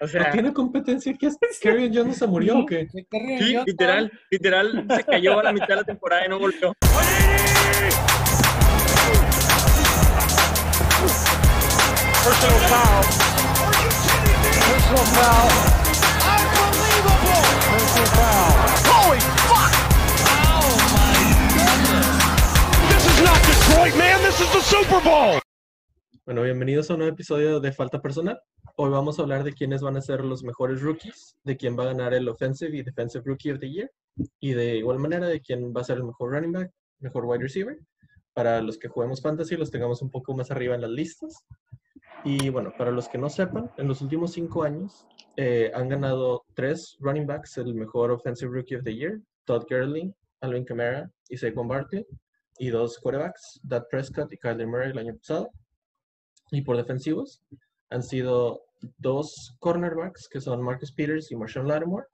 O sea, ¿No tiene competencia? ¿Qué es? ¿Kerryon Jones se murió o qué? sí, literal, literal, se cayó a la mitad de la temporada y no volvió. Personal foul. Personal foul. Unbelievable! Personal foul. Holy fuck! Oh my goodness! This is not Detroit, man. This is the Super Bowl. Bueno, bienvenidos a un nuevo episodio de Falta Personal. Hoy vamos a hablar de quiénes van a ser los mejores rookies, de quién va a ganar el Offensive y Defensive Rookie of the Year, y de igual manera de quién va a ser el mejor running back, mejor wide receiver. Para los que juguemos fantasy, los tengamos un poco más arriba en las listas. Y bueno, para los que no sepan, en los últimos cinco años eh, han ganado tres running backs el mejor Offensive Rookie of the Year, Todd Gurley, Alvin Kamara y Saquon Barkley, y dos quarterbacks, Dak Prescott y Kyler Murray el año pasado. Y por defensivos han sido dos cornerbacks, que son Marcus Peters y Marshawn Lattimore,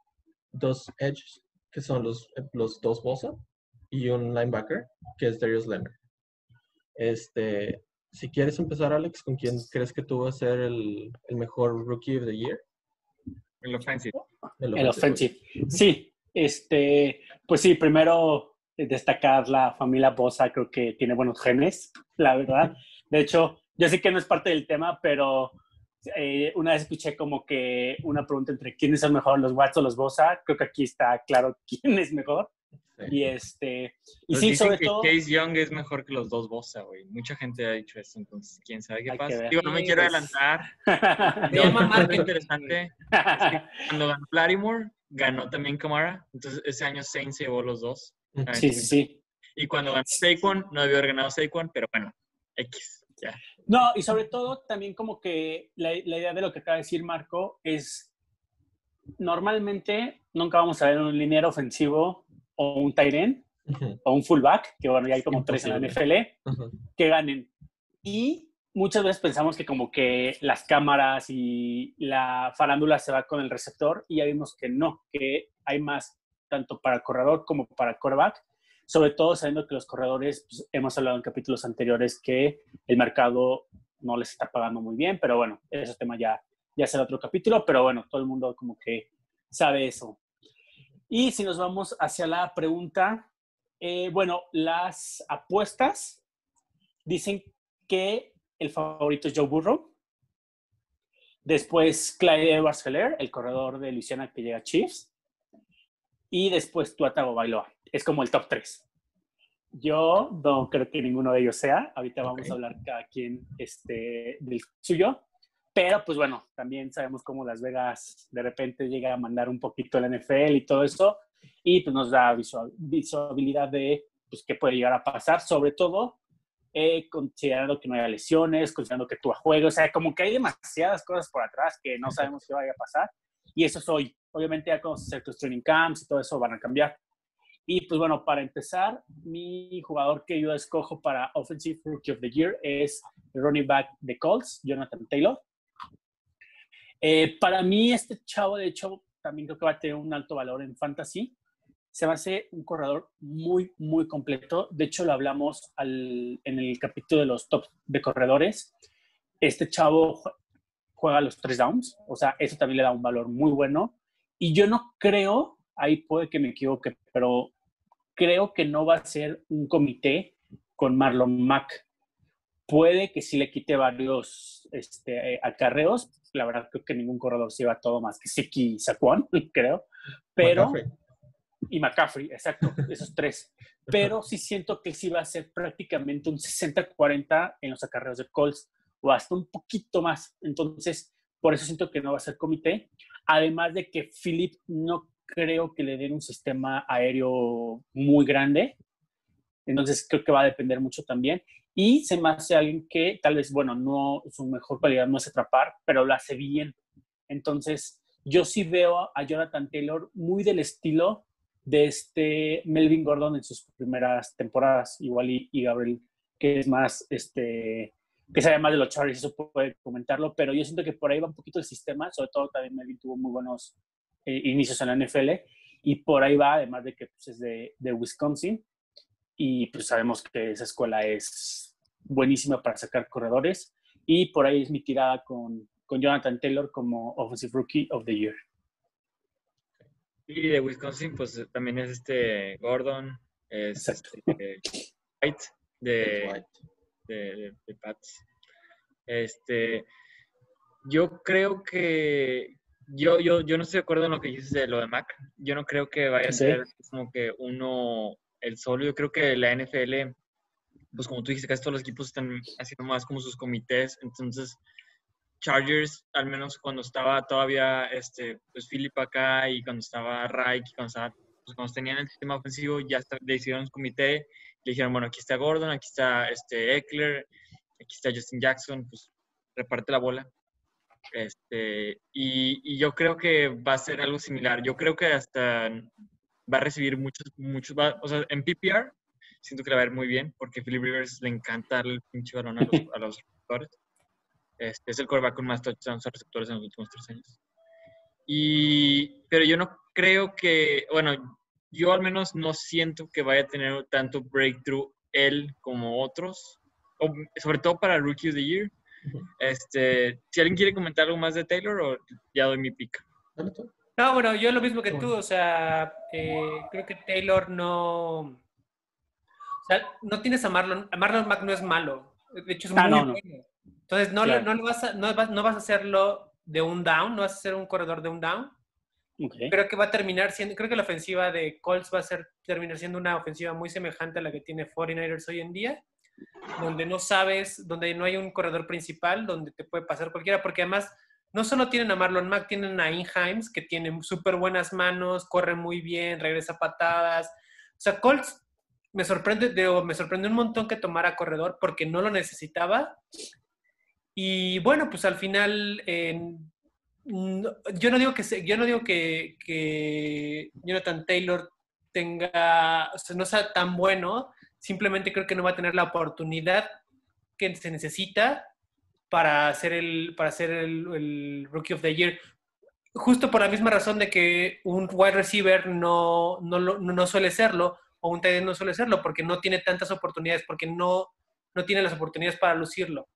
dos edges, que son los, los dos Bosa, y un linebacker, que es Darius Leonard. Este, si quieres empezar, Alex, ¿con quién crees que tú vas a ser el, el mejor Rookie of the Year? El offensive. El offensive. Sí, este, pues sí, primero eh, destacar la familia Bosa, creo que tiene buenos genes, la verdad. De hecho, yo sé que no es parte del tema, pero eh, una vez escuché como que una pregunta entre quiénes son mejor, los Watts o los Bosa. Creo que aquí está claro quién es mejor. Y este, y Nos sí, dicen sobre que todo. Case Young es mejor que los dos Bosa, güey. Mucha gente ha dicho eso, entonces quién sabe qué Hay que pasa. Digo, no me Sí, quiero pues. adelantar. Llama Lo marketing. interesante es que cuando ganó Lattimore, ganó también Kamara. Entonces ese año Saints se llevó los dos. sí, sí, sí. Y cuando ganó Saquon, no debió haber ganado Saquon, pero bueno, X. Ya. No, y sobre todo también como que la, la idea de lo que acaba de decir Marco es, normalmente nunca vamos a ver un liniero ofensivo o un tight end o un fullback, que bueno, ya hay como tres en la NFL, que ganen. Y muchas veces pensamos que como que las cámaras y la farándula se va con el receptor y ya vimos que no, que hay más tanto para corredor como para quarterback, sobre todo sabiendo que los corredores, pues, hemos hablado en capítulos anteriores que el mercado no les está pagando muy bien, pero bueno, ese tema ya, ya será otro capítulo, pero bueno, todo el mundo como que sabe eso. Y si nos vamos hacia la pregunta, eh, bueno, las apuestas dicen que el favorito es Joe Burrow. Después Clyde Edwards Heller, el corredor de Luisiana que llega a Chiefs. Y después Tua Tagovailoa. Es como el top 3. Yo no creo que ninguno de ellos sea. Ahorita vamos Ok. a hablar cada quien este, del suyo. Pero pues bueno, también sabemos cómo Las Vegas de repente llega a mandar un poquito el NFL y todo eso. Y pues nos da visual- visibilidad de pues, qué puede llegar a pasar. Sobre todo eh, considerando que no haya lesiones, considerando que tú juegas, o sea, como que hay demasiadas cosas por atrás que no sabemos qué vaya a pasar. Y eso es hoy. Obviamente ya cuando se los training camps y todo eso van a cambiar. Y pues bueno, para empezar, mi jugador que yo escojo para Offensive Rookie of the Year es el running back de Colts, Jonathan Taylor. Eh, para mí este chavo, de hecho, también creo que va a tener un alto valor en fantasy se va a hacer un corredor muy, muy completo. De hecho, lo hablamos al- en el capítulo de los top de corredores. Este chavo juega los tres downs, o sea, eso también le da un valor muy bueno. Y yo no creo, ahí puede que me equivoque, pero creo que no va a ser un comité con Marlon Mack. Puede que sí le quite varios este, acarreos. La verdad, creo que ningún corredor se lleva todo más que Siki y Saquon, creo. Pero McCaffrey. y McCaffrey, exacto, esos tres. Pero sí siento que sí va a ser prácticamente un 60-40 en los acarreos de Colts o hasta un poquito más. Entonces, por eso siento que no va a ser comité. Además de que Philip no creo que le den un sistema aéreo muy grande. Entonces, creo que va a depender mucho también. Y se me hace alguien que tal vez, bueno, no, su mejor cualidad no es atrapar, pero lo hace bien. Entonces, yo sí veo a Jonathan Taylor muy del estilo de este Melvin Gordon en sus primeras temporadas, igual y, y Gabriel, que es más, este, que sabe más de los Chargers, eso puede comentarlo, pero yo siento que por ahí va un poquito el sistema, sobre todo también Melvin tuvo muy buenos eh, inicios en la NFL, y por ahí va, además de que pues, es de, de Wisconsin, y pues sabemos que esa escuela es buenísima para sacar corredores, y por ahí es mi tirada con, con Jonathan Taylor como Offensive Rookie of the Year. Y de Wisconsin, pues también es este Gordon, es este, White de, White. De, Pats. Este, yo creo que yo, yo, yo no estoy de acuerdo en lo que dices de lo de Mac. Yo no creo que vaya a ser como que uno el solo. Yo creo que la NFL, pues como tú dijiste, casi todos los equipos están haciendo más como sus comités. Entonces, Chargers, al menos cuando estaba todavía este, pues Philip acá y cuando estaba Reich, y cuando, estaba, pues, cuando tenían el sistema ofensivo, ya decidieron un comité. Le dijeron, bueno, aquí está Gordon, aquí está este Eckler, aquí está Justin Jackson, pues reparte la bola. Este, y, y yo creo que va a ser algo similar. Yo creo que hasta va a recibir muchos, muchos, va- o sea, en PPR siento que le va a ir muy bien porque Philip Rivers le encanta el pinche balón a los, a los receptores. Este, es el quarterback con más touchdowns a receptores en los últimos tres años. Y, pero yo no creo que, bueno, yo al menos no siento que vaya a tener tanto breakthrough él como otros, o sobre todo para Rookie of the Year. Este, si alguien quiere comentar algo más de Taylor o ya doy mi tú. No, bueno, yo lo mismo que tú, o sea, eh, creo que Taylor no. O sea, no tienes a Marlon. A Marlon Mack no es malo. De hecho, es Ah, muy no, no. bueno. Entonces, no, Claro. no, vas a, no, vas, no vas a hacerlo de un down, no vas a hacer un corredor de un down. Ok. Creo que va a terminar siendo. Creo que la ofensiva de Colts va a ser, terminar siendo una ofensiva muy semejante a la que tiene 49ers hoy en día, donde no sabes, donde no hay un corredor principal, donde te puede pasar cualquiera, porque además no solo tienen a Marlon Mack, tienen a Inheims, que tiene súper buenas manos, corre muy bien, regresa patadas. O sea, Colts me sorprende, digo, me sorprendió un montón que tomara corredor porque no lo necesitaba. Y bueno, pues al final, eh, no- yo no digo que yo no digo que, Jonathan Taylor tenga, o sea, no sea tan bueno, simplemente creo que no va a tener la oportunidad que se necesita para ser el, para ser el, Rookie of the Year. Justo por la misma razón de que un wide receiver no, no, no suele serlo, o un tight end no suele serlo, porque no tiene tantas oportunidades, porque no, no tiene las oportunidades para lucirlo,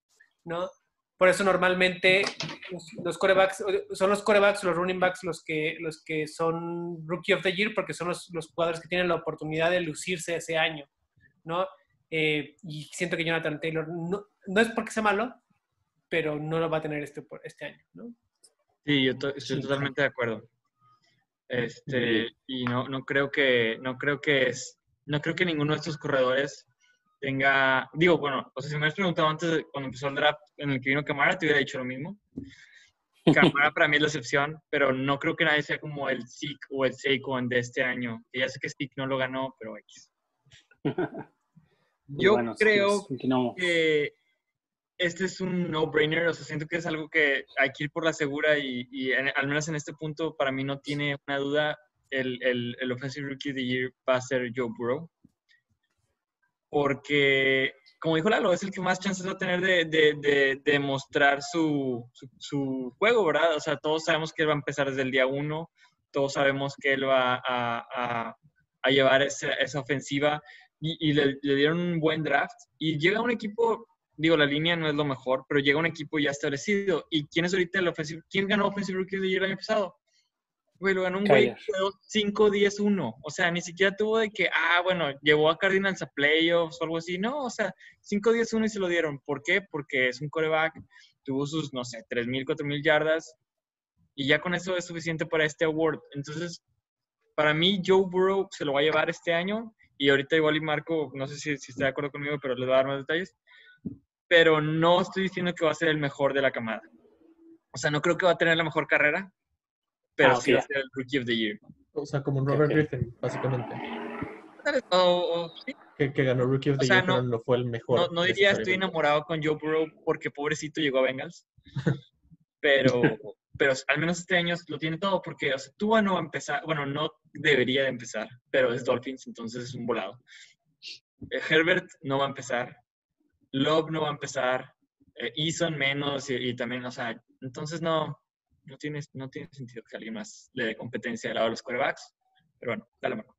¿no? Por eso normalmente los, los corebacks, son los corebacks, los running backs los que, los que son Rookie of the Year, porque son los, los jugadores que tienen la oportunidad de lucirse ese año, ¿no? Eh, y siento que Jonathan Taylor no, no es porque sea malo, pero no lo va a tener este, por- este año, ¿no? Sí, yo to- estoy Sí, totalmente de acuerdo. Este, y no, no creo que, no creo que es, no creo que ninguno de estos corredores tenga, digo, bueno, o sea, si me hubieras preguntado antes, de- cuando empezó el draft en el que vino Camara, te hubiera dicho lo mismo. Camara para mí es la excepción, pero no creo que nadie sea como el Zeke o el Saquon de este año. Que ya sé que Zeke no lo ganó, pero X. Yo bueno, creo pues, que este es un no-brainer, o sea, siento que es algo que hay que ir por la segura y, y en- al menos en este punto para mí no tiene una duda, el, el, el Offensive Rookie of the Year va a ser Joe Burrow. Porque, como dijo Lalo, es el que más chances va a tener de, de, de, de mostrar su, su, juego, ¿verdad? O sea, todos sabemos que él va a empezar desde el día uno, todos sabemos que él va a, a, llevar esa, esa ofensiva y, le, dieron un buen draft y llega un equipo, digo, la línea no es lo mejor, pero llega un equipo ya establecido. ¿Y quién es ahorita el ofensivo? ¿Quién ganó Offensive Rookie of the Year el año pasado? Güey, lo ganó un güey que quedó 5-10-1. O sea, ni siquiera tuvo de que, ah, bueno, llevó a Cardinals a playoffs o algo así. No, o sea, 5-10-1 y se lo dieron. ¿Por qué? Porque es un coreback, tuvo sus, no sé, 3.000, 4.000 yardas y ya con eso es suficiente para este award. Entonces, para mí, Joe Burrow se lo va a llevar este año y ahorita igual y Marco, no sé si, si está de acuerdo conmigo, pero le voy a dar más detalles. Pero no estoy diciendo que va a ser el mejor de la camada. O sea, no creo que va a tener la mejor carrera, pero Ah, sí va a ser el Rookie of the Year. O sea, como un Robert ok. Griffin, básicamente. O- o- sí, Que, que ganó Rookie of O the sea, Year, no- pero no fue el mejor. no, no diría estoy enamorado con Joe Burrow porque pobrecito llegó a Bengals. Pero, pero al menos este año lo tiene todo porque o sea, Tua no va a empezar, bueno, no debería de empezar, pero es Dolphins, entonces es un volado. Eh, Herbert no va a empezar, Love no va a empezar, eh, Eason menos y, y también, o sea, entonces no, no tiene, no tiene sentido que alguien más le dé competencia al lado de los quarterbacks. Pero bueno, dale, Marco.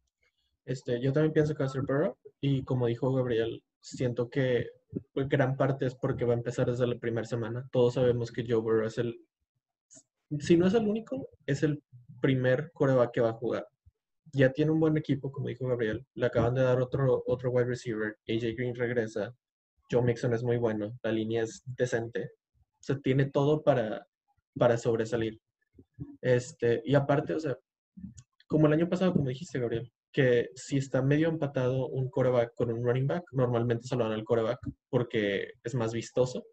Este, yo también pienso que va a ser Burrow. Y como dijo Gabriel, siento que gran parte es porque va a empezar desde la primera semana. Todos sabemos que Joe Burrow es el, si no es el único, es el primer coreback que va a jugar. Ya tiene un buen equipo, como dijo Gabriel. Le acaban de dar otro, otro wide receiver. AJ Green regresa. Joe Mixon es muy bueno. La línea es decente. O tiene todo para, para sobresalir. Este, y aparte, o sea, como el año pasado, como dijiste, Gabriel, que si está medio empatado un coreback con un running back, normalmente se lo dan al coreback porque es más vistoso.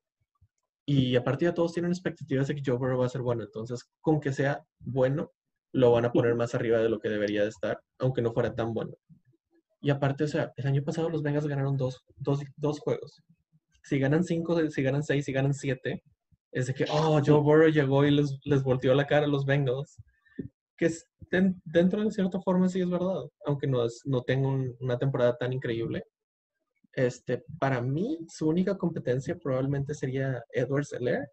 Y a partir de todos tienen expectativas de que Joe Burrow va a ser bueno. Entonces, con que sea bueno, lo van a poner más arriba de lo que debería de estar, aunque no fuera tan bueno. Y aparte, o sea, el año pasado los Bengals ganaron dos, dos, dos juegos. Si ganan cinco, si ganan seis, si ganan siete, es de que, oh, Joe Burrow llegó y les, les volteó la cara a los Bengals. Que es, dentro de cierta forma sí es verdad, aunque no, es, no tenga una temporada tan increíble. Este, para mí, su única competencia probablemente sería Edward Seller,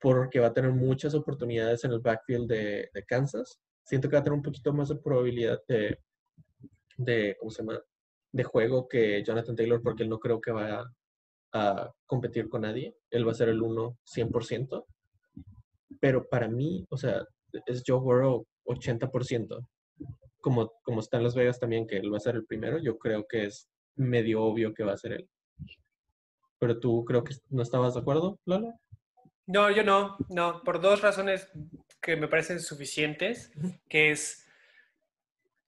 porque va a tener muchas oportunidades en el backfield de, de Kansas. Siento que va a tener un poquito más de probabilidad de, de, ¿cómo se llama? de juego que Jonathan Taylor, porque él no creo que vaya a competir con nadie. Él va a ser el 1 100%. Pero para mí, o sea, es Joe Burrow 80%. Como, como está en Las Vegas también, que él va a ser el primero, yo creo que es medio obvio que va a ser él. Pero tú creo que no estabas de acuerdo, Lola. No, yo no, no, por dos razones que me parecen suficientes, que es,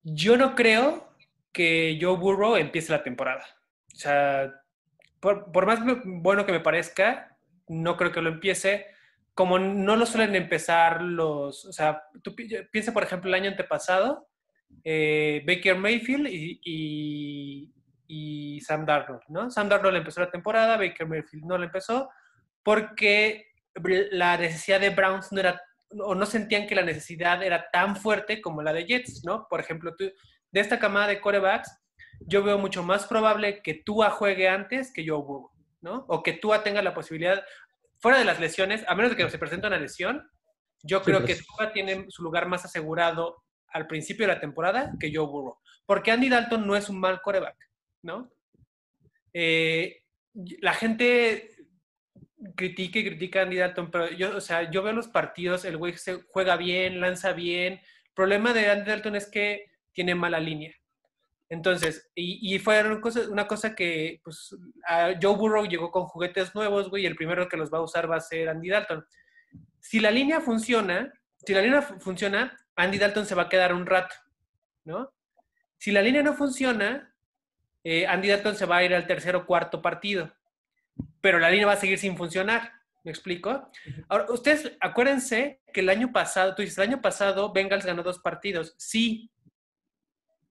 yo no creo que Joe Burrow empiece la temporada. O sea, por, por, más bueno que me parezca, no creo que lo empiece. Como no lo suelen empezar los, o sea, piensa por ejemplo el año antepasado, eh, Baker Mayfield y, Sam Darnold, ¿no? Sam Darnold empezó la temporada, Baker Mayfield no la empezó, porque la necesidad de Browns no era, o no sentían que la necesidad era tan fuerte como la de Jets, ¿no? Por ejemplo, de esta camada de corebacks, yo veo mucho más probable que Tua juegue antes que Joe Burrow, ¿no? O que Tua tenga la posibilidad, fuera de las lesiones, a menos de que se presente una lesión, yo creo que Tua tiene su lugar más asegurado al principio de la temporada que Joe Burrow. Porque Andy Dalton no es un mal coreback, ¿no? Eh, la gente critica y critica a Andy Dalton, pero yo, o sea, yo veo los partidos, el güey se juega bien, lanza bien. El problema de Andy Dalton es que tiene mala línea. Entonces, y, y fue una cosa, una cosa que, pues, Joe Burrow llegó con juguetes nuevos, güey, y el primero que los va a usar va a ser Andy Dalton. Si la línea funciona, si la línea funciona, Andy Dalton se va a quedar un rato, ¿no? Si la línea no funciona, eh, Andy Dalton se va a ir al tercer o cuarto partido, pero la línea va a seguir sin funcionar. ¿Me explico? Ahora, ustedes acuérdense que el año pasado, tú dices, el año pasado Bengals ganó dos partidos. Sí,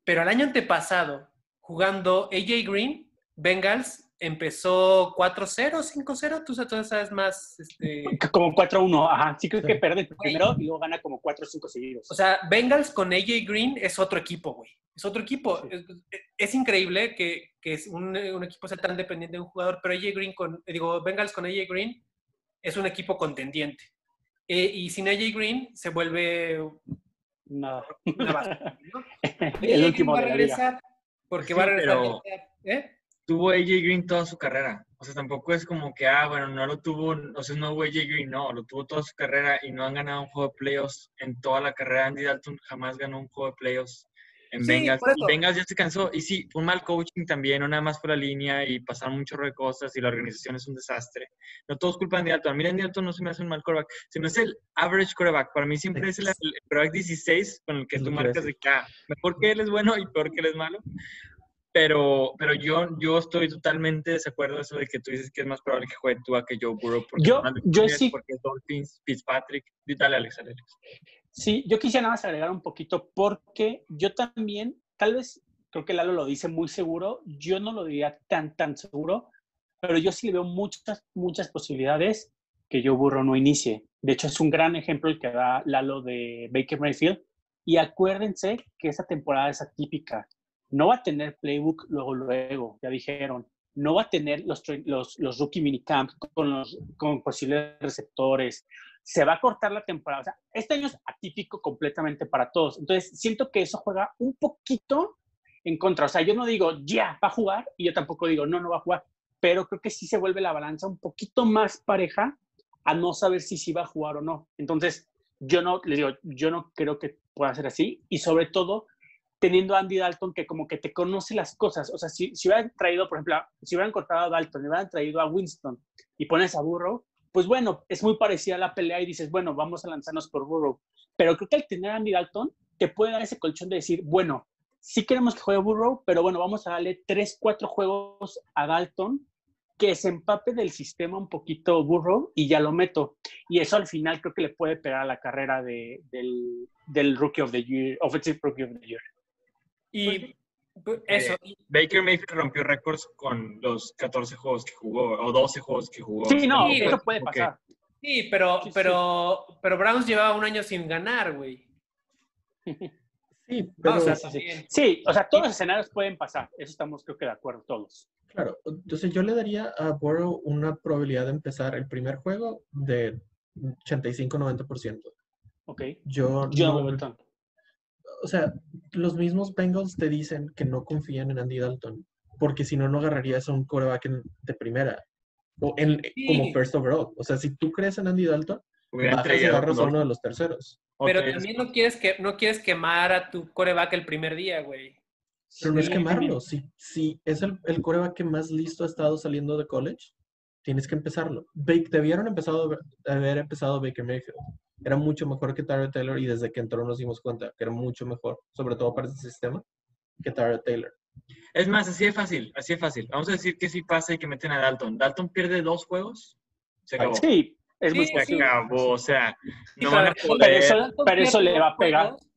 pero el año antepasado, jugando AJ Green, Bengals empezó 4-0, 5-0, tú sabes más. Este... Como 4-1, ajá. Sí, creo que pierde el primero y luego gana como 4-5 seguidos. O sea, Bengals con AJ Green es otro equipo, güey. Es otro equipo. Sí. Es, es, increíble que, que es un, un, equipo sea tan dependiente de un jugador, pero AJ Green con, digo, Bengals con AJ Green es un equipo contendiente. Eh, y sin AJ Green se vuelve no. Base, ¿no? el último va a regresar porque sí, va a regresar. ¿eh? Tuvo AJ Green toda su carrera. O sea, tampoco es como que, ah, bueno, no lo tuvo, o sea, no hubo AJ Green, no, lo tuvo toda su carrera y no han ganado un juego de playoffs en toda la carrera. Andy Dalton jamás ganó un juego de playoffs en sí, Bengals. Bengals ya se cansó. Y sí, fue un mal coaching también, no nada más por la línea y pasaron mucho de cosas y la organización es un desastre. No todos culpan de Dalton. Mira, Andy Dalton no se me hace un mal quarterback, sino es el average quarterback. Para mí siempre es el, el quarterback 16 con el que tú marcas de que ah, mejor que él es bueno y peor que él es malo. Pero, pero yo, yo estoy totalmente de desacuerdo en eso de que tú dices que es más probable que juegue tú a que Joe Burrow. Porque yo, yo sí. Porque es Dolphins, Fitzpatrick. Dale, Alex, Alex. Sí, yo quisiera nada más agregar un poquito porque yo también, tal vez, creo que Lalo lo dice muy seguro, yo no lo diría tan, tan seguro, pero yo sí veo muchas, muchas posibilidades que Joe Burrow no inicie. De hecho, es un gran ejemplo el que da Lalo de Baker Mayfield. Y acuérdense que esa temporada es atípica no va a tener playbook luego, luego, ya dijeron. No va a tener los, los, los rookie minicamp con, los, con posibles receptores. Se va a cortar la temporada. O sea, este año es atípico completamente para todos. Entonces, siento que eso juega un poquito en contra. O sea, yo no digo, ya, va a jugar, y yo tampoco digo, no, no va a jugar. Pero creo que sí se vuelve la balanza un poquito más pareja a no saber si sí va a jugar o no. Entonces, yo no, les digo, yo no creo que pueda ser así. Y sobre todo, teniendo a Andy Dalton que como que te conoce las cosas. O sea, si, si hubieran traído, por ejemplo, si hubieran cortado a Dalton y hubieran traído a Winston y pones a Burrow, pues bueno, es muy parecida a la pelea y dices, bueno, vamos a lanzarnos por Burrow. Pero creo que al tener a Andy Dalton, te puede dar ese colchón de decir, bueno, sí queremos que juegue Burrow, pero bueno, vamos a darle tres, cuatro juegos a Dalton que se empape del sistema un poquito Burrow y ya lo meto. Y eso al final creo que le puede pegar a la carrera de, del, del Rookie of the Year, Offensive Rookie of the Year. Y pues, eso. Eh, Baker Mayfield rompió récords con los 14 juegos que jugó, o 12 juegos que jugó. Sí, no, Sí, eso puede pasar. Sí, pero, Sí, sí. pero, pero Browns llevaba un año sin ganar, güey. Sí, pero o sea, sí, o sea, todos los escenarios pueden pasar. Eso estamos creo que de acuerdo todos. claro. Entonces yo le daría a Burrow una probabilidad de empezar el primer juego de 85-90%. ¿Ok? Yo, Yo no no- lo veo tanto. O sea, los mismos Bengals te dicen que no confían en Andy Dalton, porque si no, no agarrarías a un coreback en- de primera, o en, Sí. como first overall. O sea, si tú crees en Andy Dalton, bajas y agarras a uno- de los terceros. Pero también no quieres, que, no quieres quemar a tu coreback el primer día, güey. Pero no es Sí, quemarlo. Si, si es el, el coreback que más listo ha estado saliendo de college, tienes que empezarlo. Bake, debieron empezado, haber empezado Baker Mayfield. Era mucho mejor que Tyrod Taylor y desde que entró nos dimos cuenta que era mucho mejor, sobre todo para ese sistema, que Tyrod Taylor. Es más, así de fácil, así de fácil. Vamos a decir que sí pasa y que meten a Dalton. Dalton pierde dos juegos, se acabó. Sí, es muy Se acabó, o sea, no van a Pero eso, pero le va a pegar. juegos.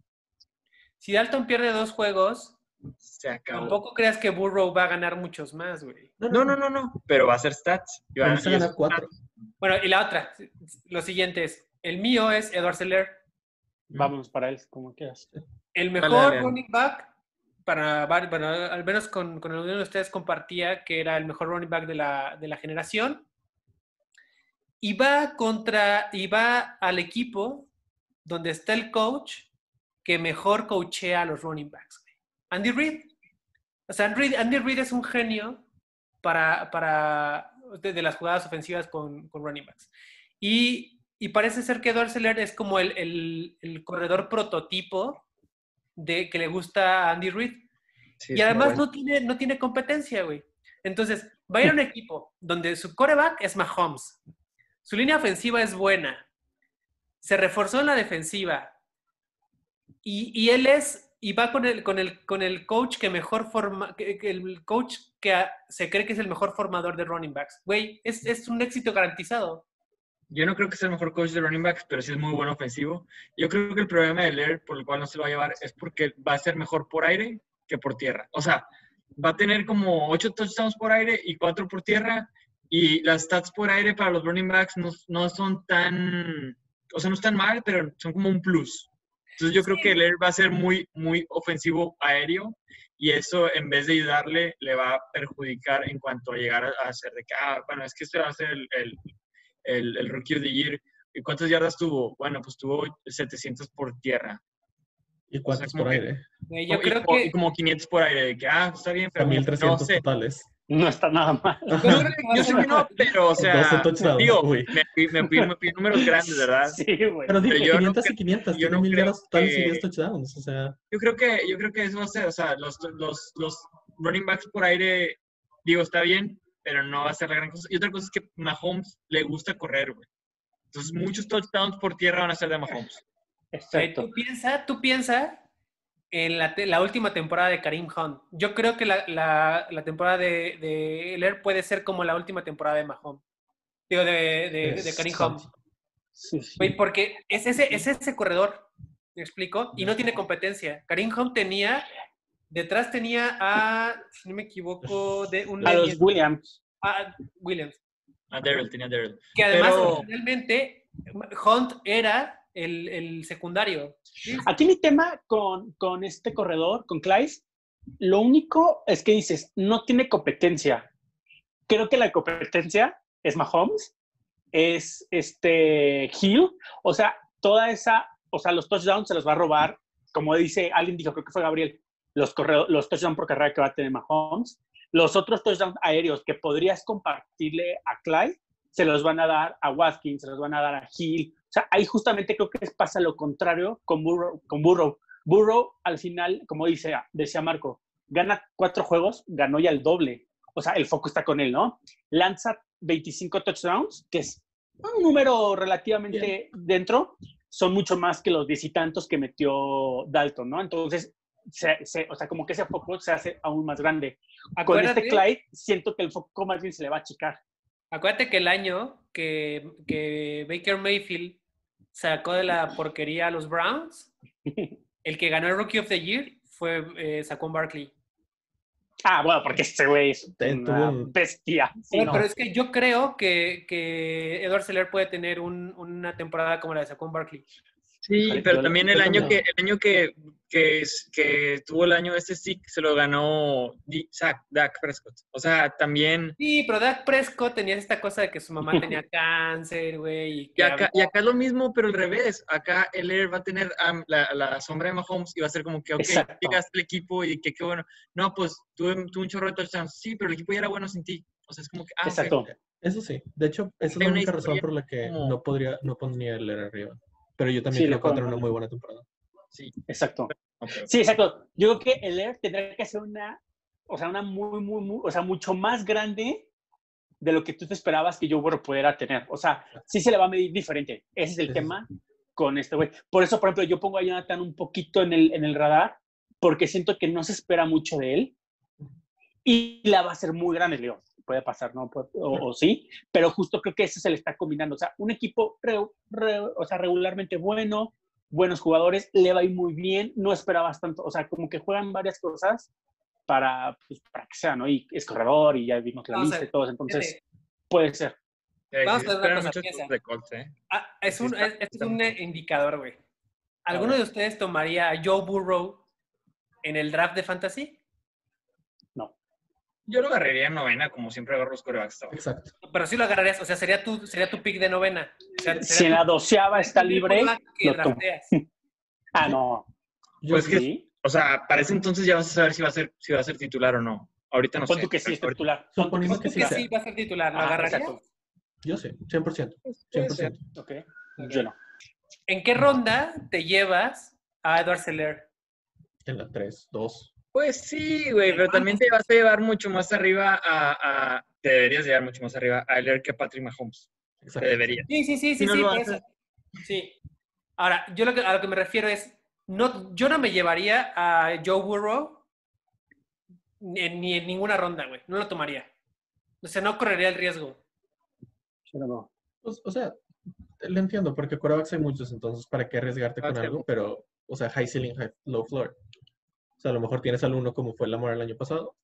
Si Dalton pierde dos juegos, se acabó. tampoco creas que Burrow va a ganar muchos más, güey. No, no, no, no, pero va a ser stats. Y va- Vamos a ganar cuatro. Bueno, y la otra, lo siguiente es, el mío es Edward Seller, Vámonos para él, como quieras. el Dale, mejor dale. running back, para, bueno, al menos con, con alguno de ustedes compartía que era el mejor running back de la, de la generación. Y va contra, y va al equipo donde está el coach que mejor coachea a los running backs. Andy Reid. O sea, Andy, Andy Reid es un genio para, para de, de las jugadas ofensivas con, con running backs. Y, y parece ser que Edward Seller es como el, el- el corredor prototipo de que le gusta a Andy Reid. Sí, y además bueno. no tiene, no tiene competencia, güey. Entonces, va a ir a un equipo donde su coreback es Mahomes. Su línea ofensiva es buena. Se reforzó en la defensiva. Y, y él es, y va con el, con el, con el coach que mejor forma, que, que el coach que a- se cree que es el mejor formador de running backs. Güey, es, es un éxito garantizado. Yo no creo que sea el mejor coach de running backs, pero sí es muy buen ofensivo. Yo creo que el problema de Lear, por el cual no se lo va a llevar, es porque va a ser mejor por aire que por tierra. O sea, va a tener como 8 touchdowns por aire y 4 por tierra. Y las stats por aire para los running backs no, no son tan, o sea, no están mal, pero son como un plus. Entonces yo creo que Lear va a ser muy, muy ofensivo aéreo y eso en vez de ayudarle le va a perjudicar en cuanto a llegar a, ser de que, ah, bueno, es que este va a ser el, el, el, el Rookie of the Year. ¿Y cuántas yardas tuvo? Bueno, pues tuvo 700 por tierra. ¿Y cuántos como por que- aire? Güey, Yo y, creo como, que... y como 500 por aire, de que, ah, está bien, pero no 1300 sé. totales. No está nada mal. yo sé que no, pero, o sea, 12 touchdowns, digo, me, me, fui- me fui números grandes, ¿verdad? Sí, güey. Pero dije, Pero yo no 500 y cre- 500, yo tiene no mil yardas totales y que- 10 touchdowns. O sea, Yo creo que, yo creo que eso va a ser, o sea, los, los, los running backs por aire, digo, está bien, pero no va a ser la gran cosa. Y otra cosa es que Mahomes le gusta correr, güey. Entonces, muchos touchdowns por tierra van a ser de Mahomes. Exacto. Tú piensa, tú piensa en la, te- la última temporada de Karim Hunt. Yo creo que la, la- la temporada de, de puede ser como la última temporada de Mahomes. Digo, de, de, de Karim Hunt. Sí, porque es ese, es ese corredor, ¿me explico? Y no tiene competencia. Karim Hunt tenía, detrás tenía a, si no me equivoco, de un A los Williams. a Williams. A Daryl, tenía Daryl. Que además, Pero- originalmente, Hunt era el, el secundario. ¿sí? Aquí mi tema con, con este corredor, con Clive, lo único es que dices, no tiene competencia. Creo que la competencia es Mahomes, es este Hill, o sea, toda esa, o sea, los touchdowns se los va a robar, como dice, alguien dijo, creo que fue Gabriel, los, correo- los touchdowns por carrera que va a tener Mahomes. Los otros touchdowns aéreos que podrías compartirle a Clyde, se los van a dar a Watkins, se los van a dar a Hill. O sea, ahí justamente creo que pasa lo contrario con Burrow. Con Burrow. Burrow, al final, como dice, decía Marco, gana cuatro juegos, ganó ya el doble. O sea, el foco está con él, ¿no? Lanza 25 touchdowns, que es un número relativamente dentro, son mucho más que los diez y tantos que metió Dalton, ¿no? Entonces, se- se- o sea, como que ese foco se hace aún más grande. Con este Clyde, siento que el foco más bien se le va a achicar. Acuérdate que el año que, que Baker Mayfield sacó de la porquería a los Browns, el que ganó el Rookie of the Year fue eh, Saquon Barkley. Ah, bueno, porque este güey es una bestia. Sí, Pero, no. pero es que yo creo que, que Edward Seller puede tener un- una temporada como la de Saquon Barkley. Sí, pero también el año que el año que, que, es- que tuvo el año este sí se lo ganó Zach- Dak Prescott. O sea, también Sí, pero Dak Prescott tenía esta cosa de que su mamá tenía cáncer, güey. Y y había- y acá es lo mismo, pero al revés. Acá el Air va a tener am, la, la sombra de Mahomes y va a ser como que, ok, Exacto. llegaste al equipo y que qué bueno. No, pues tuve, tuve un chorro de touchdowns. Sí, pero el equipo ya era bueno sin ti. O sea, es como que, ah. Exacto. Eso sí. De hecho, esa es la única razón por la que como- no podría, no pondría el Leer arriba. Pero yo también Sí, creo lo que va a tener pongo. una muy buena temporada. Sí, Exacto. Sí, exacto. Yo creo que el Air tendrá que hacer una, o sea, una muy, muy, muy, o sea, mucho más grande de lo que tú te esperabas que Burrow pudiera tener. O sea, sí se le va a medir diferente. Ese es el Sí, sí, tema con este güey. Por eso, por ejemplo, yo pongo a Jonathan un poquito en el, en el radar, porque siento que no se espera mucho de él y la va a ser muy grande, Leo. Puede pasar, ¿no? O, o sí, pero justo creo que eso se le está combinando. O sea, un equipo re- re- o sea, regularmente bueno, buenos jugadores, le va a ir muy bien, no esperabas tanto, o sea, como que juegan varias cosas para, pues, para que sea, ¿no? Y es corredor y ya vimos la No, o sea, lista y todo, entonces puede ser. Vamos a ver una cosa, Colts, ¿eh? ah, es un, es, es está un indicador, güey. ¿Alguno de ustedes tomaría a Joe Burrow en el draft de fantasy? Yo lo agarraría en novena, como siempre agarro los corebacks. Exacto. Pero sí lo agarrarías, o sea, sería tu, sería tu pick de novena. O sea, Si en la doceava está libre, que lo. Ah, no. Yo Pues que- Sí. O sea, para ese entonces ya vas a saber si va a ser, si va a ser titular o no. Ahorita no sé. tú que sí es titular. Suponiendo Pon que que sí va a ser titular, ¿lo Ajá, agarrarías? exacto. Yo sí, 100%. 100%. Ok. Yo no. ¿En qué ronda te llevas a Edward Seller? En la 3, 2. Pues sí, güey, pero también te vas a llevar mucho más arriba a, a- Te deberías llevar mucho más arriba a Leer que a Patrick Mahomes. Te Exacto. deberías. Sí, sí, sí, sí, Si no sí, por eso. Sí. Ahora, yo lo que, a lo que me refiero es, no, yo no me llevaría a Joe Burrow ni, en- ni en ninguna ronda, güey. No lo tomaría. O sea, no correría el riesgo. Yo no. Pues, o sea, lo entiendo, porque quarterbacks hay muchos, entonces, ¿para qué arriesgarte Ah, con sí. algo? Pero, o sea, high ceiling, high, low floor. O sea, a lo mejor tienes al uno como fue Lamar el año pasado.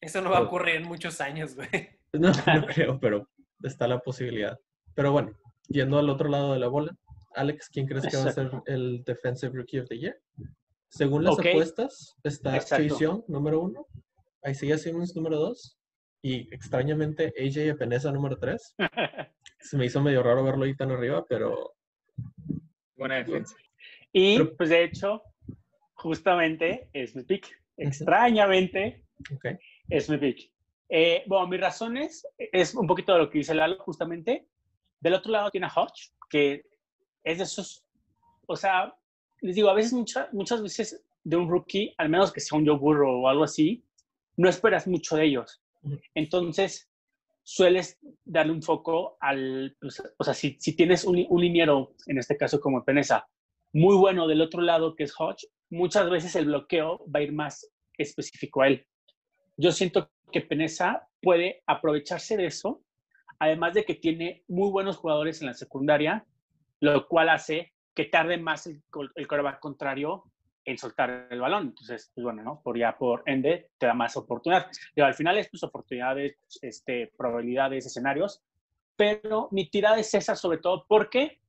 Eso no va a ocurrir en muchos años, güey. No, no creo, pero está la posibilidad. Pero bueno, yendo al otro lado de la bola, Alex, ¿quién crees que va a ser el Defensive Rookie of the Year? Según las apuestas, está. Chase Young, número uno, Isaiah Simmons, número dos, y extrañamente AJ Epinesa, número tres. Se me hizo medio raro verlo ahí tan arriba, pero Buena defensa. Y Pero- pues de hecho, justamente es mi pick. Extrañamente es mi pick. Eh, bueno, mis razones es un poquito de lo que dice Lalo, justamente. Del otro lado tiene a Hodge, que es de esos, o sea, les digo, a veces, mucha- muchas veces de un rookie, al menos que sea un Joe Burrow o algo así, no esperas mucho de ellos. Entonces, sueles darle un foco al, pues, o sea, si, si tienes un, un liniero, en este caso como Peneza, muy bueno del otro lado que es Hodge, muchas veces el bloqueo va a ir más específico a él. Yo siento que Peneza puede aprovecharse de eso, además de que tiene muy buenos jugadores en la secundaria, lo cual hace que tarde más el, el quarterback contrario en soltar el balón. Entonces, pues bueno, ¿no? Por ya por ende te da más oportunidad. Digo, al final es pues oportunidades, este, probabilidades, escenarios, pero mi tirada es esa sobre todo porque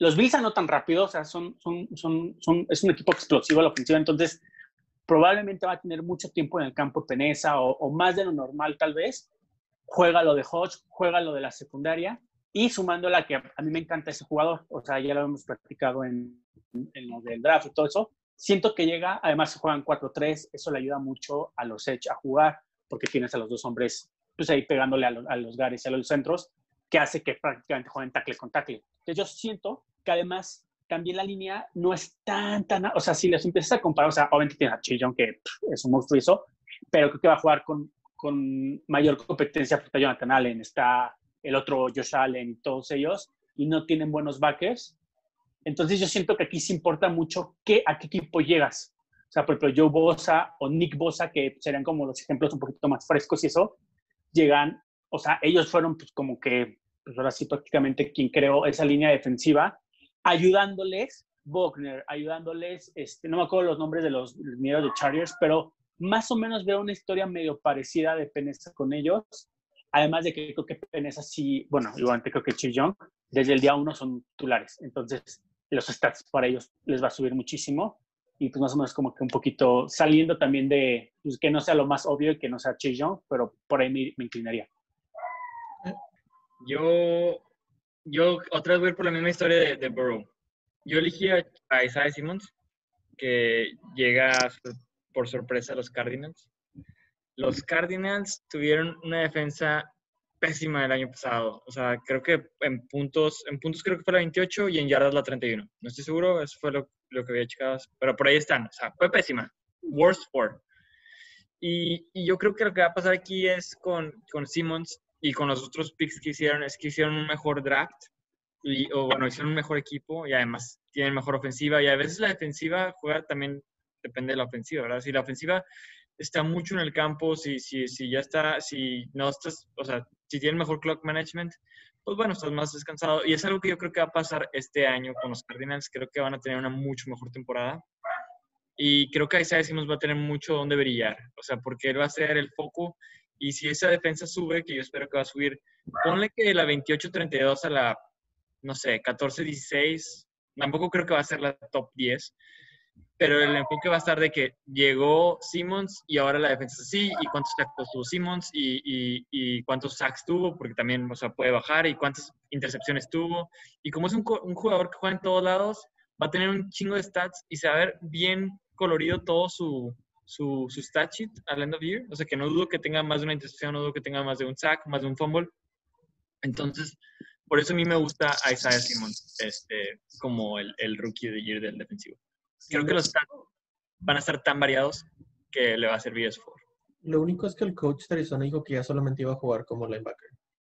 los Bills anotan rápido, o sea, son, son, son, son, es un equipo explosivo a la ofensiva, entonces probablemente va a tener mucho tiempo en el campo Peneza o, o más de lo normal tal vez. Juega lo de Hodge, juega lo de la secundaria y sumando la que a mí me encanta ese jugador, o sea, ya lo hemos practicado en, en lo del draft y todo eso, Siento que llega, además se juegan 4-3, eso le ayuda mucho a los Edge a jugar, porque tienes a los dos hombres pues ahí pegándole a, los, a los Gares y a los centros, que hace que prácticamente jueguen tackle con tackle. Entonces yo siento que además también la línea no es tan, tan, o sea, si les empiezas a comparar, o sea, obviamente tiene a Chillon, que es un monstruo pero creo que va a jugar con, con mayor competencia porque está Jonathan Allen, está el otro Josh Allen todos ellos, y no tienen buenos backers. Entonces yo siento que aquí sí importa mucho qué, a qué equipo llegas. O sea, por ejemplo, Joe Bosa o Nick Bosa, que serían como los ejemplos un poquito más frescos y eso, llegan, o sea, ellos fueron pues como que, pues ahora sí prácticamente quien creó esa línea defensiva, ayudándoles, Bogner, ayudándoles, este, no me acuerdo los nombres de los miembros de Chargers, pero más o menos veo una historia medio parecida de Peneza con ellos. Además de que creo que Peneza sí, bueno, igualmente creo que Chi Young, desde el día uno son titulares. Entonces, los stats para ellos les va a subir muchísimo. Y pues más o menos como que un poquito saliendo también de, pues que no sea lo más obvio y que no sea Chi Young, pero por ahí me, me inclinaría. Yo, yo otra vez voy a ir por la misma historia de, de Burrow. Yo elegí a, a Isaiah Simmons, que llega por sorpresa a los Cardinals. Los Cardinals tuvieron una defensa pésima el año pasado. O sea, creo que en puntos, en puntos creo que fue la 28 y en yardas la 31. No estoy seguro, eso fue lo, lo que había checado. Pero por ahí están. O sea, fue pésima. Worst four. Y, y yo creo que lo que va a pasar aquí es con, con Simmons y con los otros picks que hicieron, es que hicieron un mejor draft. Y, o bueno, hicieron un mejor equipo y además tienen mejor ofensiva. Y a veces la defensiva juega también, depende de la ofensiva, ¿verdad? Si la ofensiva está mucho en el campo, si, si, si ya está, si no estás, o sea, si tienen mejor clock management, pues bueno, estás más descansado. Y es algo que yo creo que va a pasar este año con los Cardinals. Creo que van a tener una mucho mejor temporada. Y creo que Isaiah Simmons va a tener mucho donde brillar. O sea, porque él va a ser el foco. Y si esa defensa sube, que yo espero que va a subir, ponle que de la 28-32 a la, no sé, 14-16, tampoco creo que va a ser la top 10, pero el enfoque va a estar de que llegó Simmons y ahora la defensa así, y cuántos sacks tuvo Simmons y, y, cuántos sacks tuvo, porque también o sea, puede bajar, y cuántas intercepciones tuvo. Y como es un, un jugador que juega en todos lados, va a tener un chingo de stats y se va a ver bien colorido todo su, su, su stat sheet al end of year. O sea que no dudo que tenga más de una intercepción, no dudo que tenga más de un sack, más de un fumble. Entonces, por eso a mí me gusta a Isaiah Simmons este, como el, rookie de year del defensivo. Creo que los stats van a estar tan variados que le va a servir eso. Lo único es que el coach de Arizona dijo que ya solamente iba a jugar como linebacker,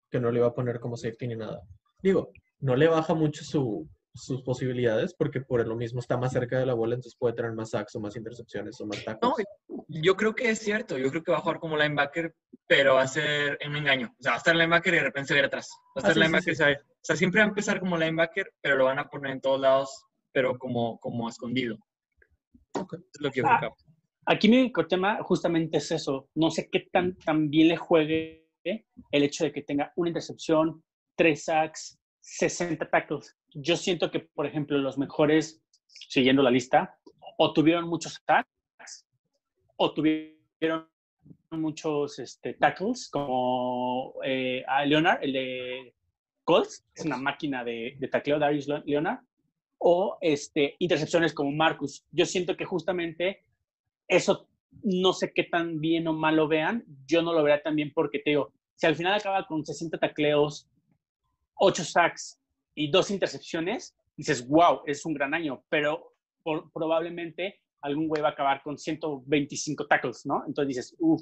que no le iba a poner como safety ni nada. Digo, no le baja mucho su, sus posibilidades porque por lo mismo está más cerca de la bola, entonces puede tener más sacks o más intercepciones o más tackles. No, yo creo que es cierto. Yo creo que va a jugar como linebacker, pero va a ser un engaño. O sea, va a estar linebacker y de repente se va a ir atrás. Va a Ah, estar sí, sí, linebacker. O sea, siempre va a empezar como linebacker, pero lo van a poner en todos lados, pero como, como escondido. Ok. Es lo que yo Ah. creo Aquí mi único tema justamente es eso. No sé qué tan, tan bien le juegue el hecho de que tenga una intercepción, tres sacks, 60 tackles. Yo siento que, por ejemplo, los mejores, siguiendo la lista, o tuvieron muchos sacks, o tuvieron muchos este, tackles, como eh, Leonard, el de Colts, es una máquina de, de tacleo, Darius Le- Leonard, o este, intercepciones como Marcus. Yo siento que justamente eso no sé qué tan bien o mal lo vean. Yo no lo vería tan bien porque te digo, si al final acaba con 60 tacleos, 8 sacks y 2 intercepciones, dices, wow, es un gran año, pero por- probablemente algún güey va a acabar con 125 tackles, ¿no? Entonces dices, uff.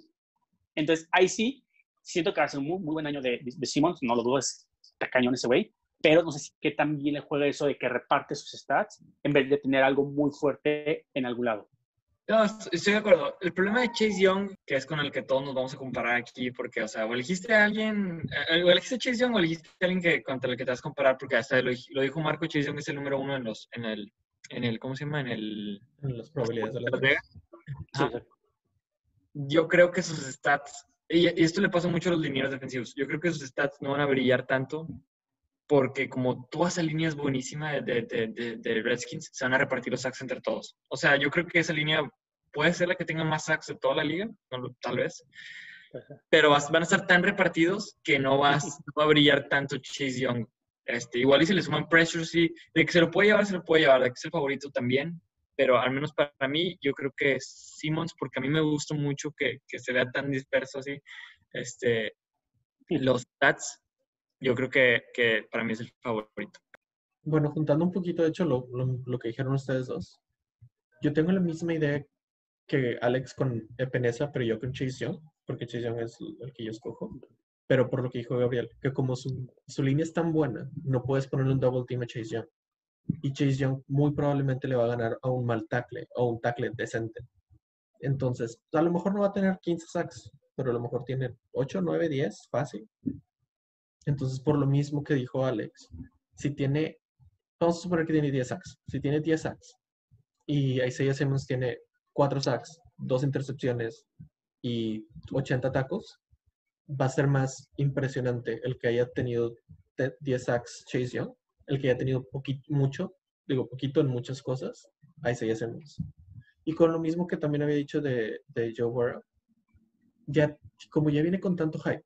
Entonces ahí sí, siento que va a ser un muy, muy buen año de, de, de Simmons, no lo dudo, es cañón ese güey, pero no sé si qué tan bien le juega eso de que reparte sus stats en vez de tener algo muy fuerte en algún lado. No, est- estoy de acuerdo. El problema de Chase Young, que es con el que todos nos vamos a comparar aquí, porque, o sea, o elegiste a alguien, eh, o elegiste a Chase Young o elegiste a alguien que, contra el que te vas a comparar, porque hasta lo, lo dijo Marco, Chase Young es el número uno en los, en el, en el, ¿cómo se llama? En el... En las probabilidades de Las Vegas. Sí, Ajá. Yo creo que sus stats, y, y esto le pasa mucho a los linieros defensivos, yo creo que sus stats no van a brillar tanto porque como toda esa línea es buenísima de, de, de- de- Redskins, se van a repartir los sacks entre todos. O sea, yo creo que esa línea puede ser la que tenga más sacks de toda la liga, tal vez, pero vas- van a estar tan repartidos que no, vas, no va a brillar tanto Chase Young. Este, igual y se le suman pressures, sí, de que se lo puede llevar, se lo puede llevar, de que es el favorito también, pero al menos para mí, yo creo que Simmons, porque a mí me gusta mucho que, que se vea tan disperso así, este, los stats, yo creo que, que para mí es el favorito. Bueno, juntando un poquito, de hecho, lo, lo- lo que dijeron ustedes dos, yo tengo la misma idea que Alex con Epenesa, pero yo con Chase Young, porque Chase Young es el que yo escojo. Pero por lo que dijo Gabriel, que como su, su línea es tan buena, no puedes ponerle un double team a Chase Young. Y Chase Young muy probablemente le va a ganar a un mal tackle o un tackle decente. Entonces, a lo mejor no va a tener 15 sacks, pero a lo mejor tiene 8, 9, 10, fácil. Entonces, por lo mismo que dijo Alex, si tiene, vamos a suponer que tiene 10 sacks. Si tiene 10 sacks y Isaiah Simmons tiene 4 sacks, 2 intercepciones y 80 tacos, va a ser más impresionante el que haya tenido te- 10 sacks Chase Young, el que haya tenido poquito, mucho, digo poquito en muchas cosas, Isaiah Simmons. Y con lo mismo que también había dicho de, de Joe Burrow, ya, como ya viene con tanto hype,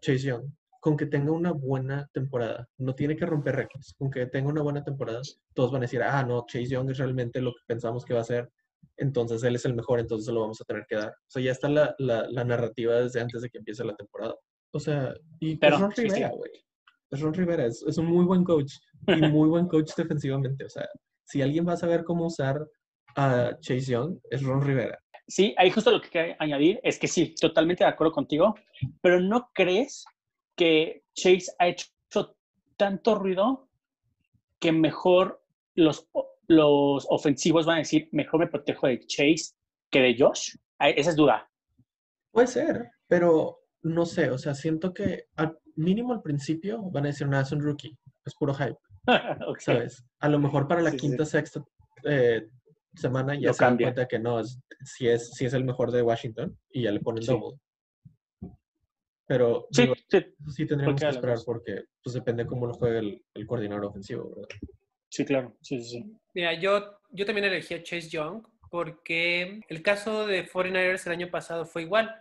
Chase Young, con que tenga una buena temporada, no tiene que romper récords, con que tenga una buena temporada, todos van a decir, ah, no, Chase Young es realmente lo que pensamos que va a ser, entonces él es el mejor, entonces se lo vamos a tener que dar. O sea, ya está la, la, la narrativa desde antes de que empiece la temporada. O sea, y Pero, es Ron Rivera, sí. güey. Es Ron Rivera, es, es un muy buen coach y muy buen coach defensivamente. O sea, si alguien va a saber cómo usar a Chase Young, es Ron Rivera. Sí, ahí justo lo que quiero añadir es que sí, totalmente de acuerdo contigo, pero ¿no crees que Chase ha hecho tanto ruido que mejor los, los ofensivos van a decir, mejor me protejo de Chase que de Josh? Esa es duda. Puede ser, pero no sé, o sea, siento que al mínimo al principio van a decir, nada, es un rookie, es puro hype. ¿sabes? A lo mejor para la Sí, sí. quinta, sexta eh, semana ya se dan cuenta que no, es, si, es, si es el mejor de Washington y ya le ponen Sí. double. Pero Sí, digo, sí, eso sí tendríamos que esperar porque pues depende cómo lo juegue el, el coordinador ofensivo, ¿verdad? sí, claro. Sí, sí, sí. Mira, yo, yo también elegí a Chase Young porque el caso de 49ers el año pasado fue igual.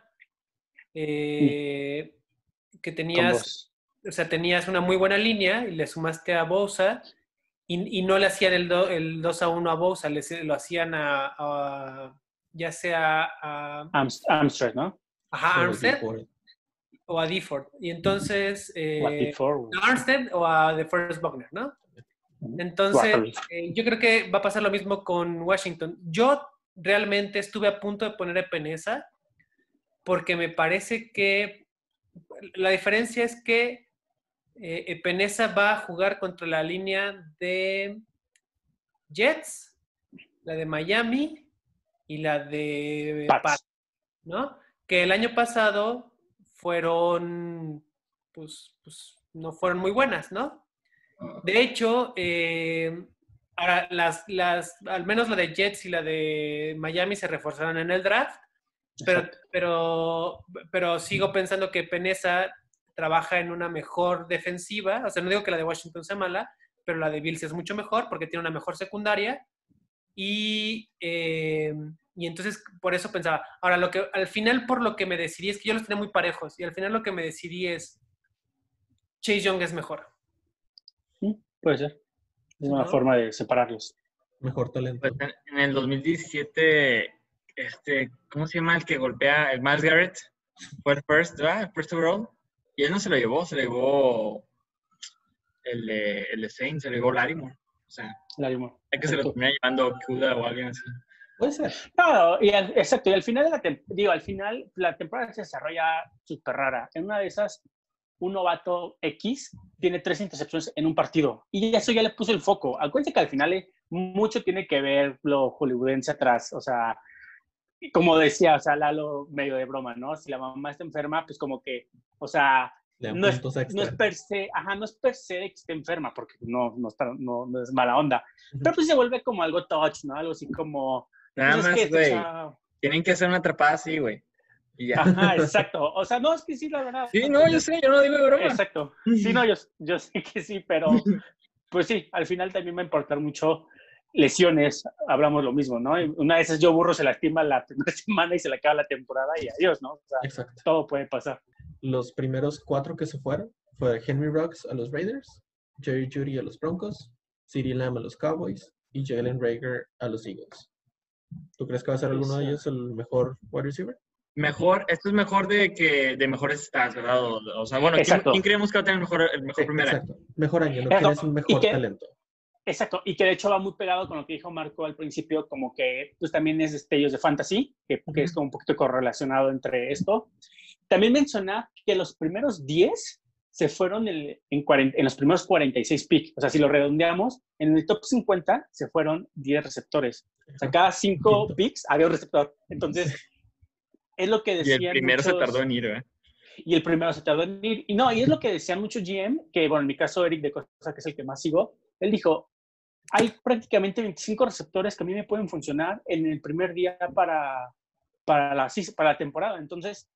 Eh, que tenías, o sea, tenías una muy buena línea y le sumaste a Bosa y, y no le hacían el, do- el 2 a 1 a Bosa, le, lo hacían a, a- ya sea a, Amstrad, ¿no? ajá, Armstead por- o a Difford. Y entonces, eh, a Pete Forward. a Armstead o a The First Buckner, ¿no? Entonces, eh, yo creo que va a pasar lo mismo con Washington. Yo realmente estuve a punto de poner a Peneza porque me parece que la diferencia es que eh, Epenesa va a jugar contra la línea de Jets, la de Miami y la de. Pats, ¿no? Que el año pasado fueron, pues, pues no fueron muy buenas, ¿no? De hecho, eh, ahora las, las, al menos la de Jets y la de Miami se reforzaron en el draft, pero, pero, pero sigo pensando que Peneza trabaja en una mejor defensiva. O sea, no digo que la de Washington sea mala, pero la de Bills es mucho mejor porque tiene una mejor secundaria. Y, eh, y entonces por eso pensaba. Ahora, lo que al final por lo que me decidí es que yo los tenía muy parejos. Y al final lo que me decidí es Chase Young es mejor. Puede ser. Es una ¿No? forma de separarlos. Mejor talento. Pues en, en el 2017, este, ¿cómo se llama el que golpea? El Miles Garrett fue el first, ¿verdad? El first overall. Y él no se lo llevó, se lo llevó el de, el de Saints, se lo llevó Larimore. O sea, Larimore. hay que se lo termina llevando Kuda o alguien así. Puede ser. No, y al- exacto, y al final de la digo, al final la temporada se desarrolla súper rara. En una de esas, un novato X tiene tres intercepciones en un partido y eso ya le puso el foco. Acuérdense que al final eh, mucho tiene que ver lo hollywoodense atrás, o sea, como decía, o sea, Lalo medio de broma, ¿no? Si la mamá está enferma, pues como que, o sea, no es, no es per se, ajá, no es per se de que esté enferma, porque no, no, está, no, no es mala onda, pero pues se vuelve como algo touch, ¿no? Algo así como... Nada pues es más, o güey. sea, Tienen que hacer una atrapada así, güey. Y ya. Ajá, exacto. O sea, no, es que sí, la verdad. Sí, no, yo sé, yo no digo de broma. Exacto. Sí, no, yo, yo sé que sí, pero pues sí, al final también va a importar mucho lesiones, hablamos lo mismo, ¿no? Una de esas yo burro se lastima la primera semana y se le acaba la temporada y adiós, ¿no? O sea, Exacto. todo puede pasar. Los primeros cuatro que se fueron fue Henry Ruggs a los Raiders, Jerry Judy a los Broncos, CeeDee Lamb a los Cowboys, y Jalen Rager a los Eagles. ¿Tú crees que va a ser alguno de ellos el mejor wide receiver? Mejor, esto es mejor de que de mejores stats, ¿verdad? O, o sea, bueno, ¿quién, Exacto. quién creemos que va a tener el mejor, el mejor Sí, primer año? Mejor año, no Exacto. quieres un mejor Y que- talento. Exacto, y que de hecho va muy pegado con lo que dijo Marco al principio, como que pues también es destellos de fantasy, que, que es como un poquito correlacionado entre esto. También menciona que los primeros 10 se fueron el- en, 40 en los primeros 46 picks, o sea, si lo redondeamos, en el top 50 se fueron 10 receptores. O sea, cada 5 Quinto. picks había un receptor. Entonces, es lo que Y decían el primero se muchos- tardó en ir, ¿eh? y el primero se tardó en ir. Y no, y es lo que decían muchos GM, que bueno, en mi caso Eric de Cosa, que es el que más sigo, él dijo, hay prácticamente 25 receptores que a mí me pueden funcionar en el primer día para, para, la, para la temporada. Entonces,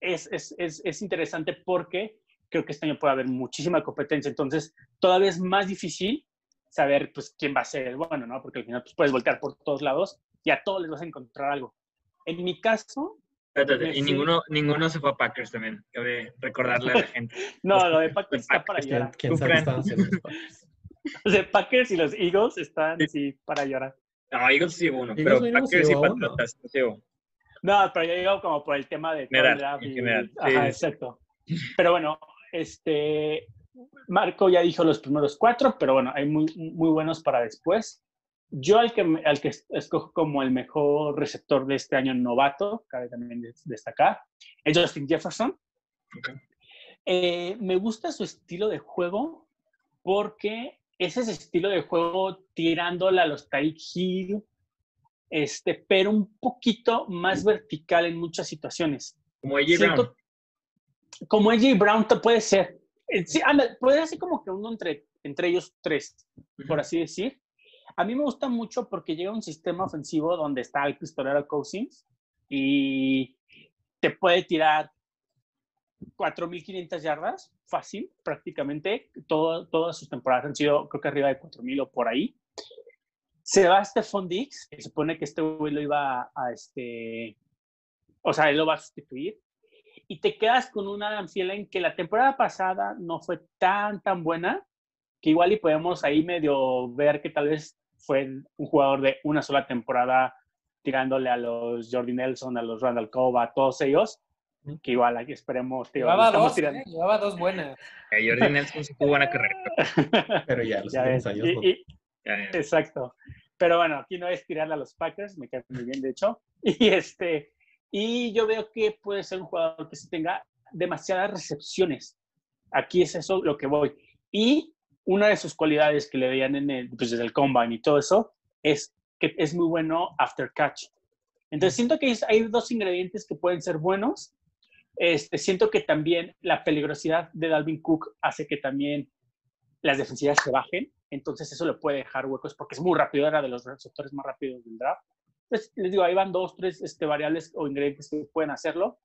es, es, es, es interesante porque creo que este año puede haber muchísima competencia. Entonces, todavía es más difícil saber pues, quién va a ser el bueno, ¿no? Porque al final pues, puedes voltear por todos lados y a todos les vas a encontrar algo. En mi caso, Espérate, y fui- ninguno, ninguno se fue a Packers también. Cabe recordarle a la gente. no, lo de Packers está para ¿Quién, llorar. quién sabe estaban haciendo los Packers? Los de Packers y los Eagles están Sí. sí para llorar. No, Eagles sí uno, pero no Packers sí y. Patriotas sí llevó. No, pero yo digo como por el tema de General, y- general, sí, Ajá, sí, sí. exacto. Pero bueno, este Marco ya dijo los primeros cuatro, pero bueno, hay muy, muy buenos para después. Yo al que, al que es- escojo como el mejor receptor de este año novato, cabe también des- destacar, es Justin Jefferson. Ok. Eh, me gusta su estilo de juego porque es ese estilo de juego tirándole a los Tyreek Hill, este, pero un poquito más vertical en muchas situaciones. Como AJ Brown. Como AJ Brown te puede ser. Eh, Sí, anda, puede ser como que uno entre, entre ellos tres, por así decir. A mí me gusta mucho porque llega un sistema ofensivo donde está el pistolero Cousins y te puede tirar 4.500 yardas, fácil, prácticamente. Todo, todas sus temporadas han sido, creo que arriba de 4.000 o por ahí. Se va Stephon Diggs, que se supone que este güey lo iba a, a este, o sea, él lo va a sustituir. Y te quedas con un Adam Thielen que la temporada pasada no fue tan, tan buena, que igual y podemos ahí medio ver que tal vez fue un jugador de una sola temporada tirándole a los Jordi Nelson, a los Randall Cobb, a todos ellos, que igual aquí esperemos. tío, Llevaba dos, tirando. ¿eh? Llevaba dos buenas. Eh, Jordi Nelson sí tuvo buena carrera. Pero ya, los Ya últimos años y- y- Ya, ya. Exacto. Pero bueno, aquí no es tirarle a los Packers, me cae muy bien, de hecho. Y este, y yo veo que puede ser un jugador que sí tenga demasiadas recepciones. Aquí es eso lo que voy. Y una de sus cualidades que le veían en el, pues desde el combine y todo eso es que es muy bueno after catch. Entonces siento que hay dos ingredientes que pueden ser buenos. Este, siento que también la peligrosidad de Dalvin Cook hace que también las defensivas se bajen. Entonces eso le puede dejar huecos porque es muy rápido, era de los receptores más rápidos del draft. Entonces, les digo, ahí van dos, tres este, variables o ingredientes que pueden hacerlo.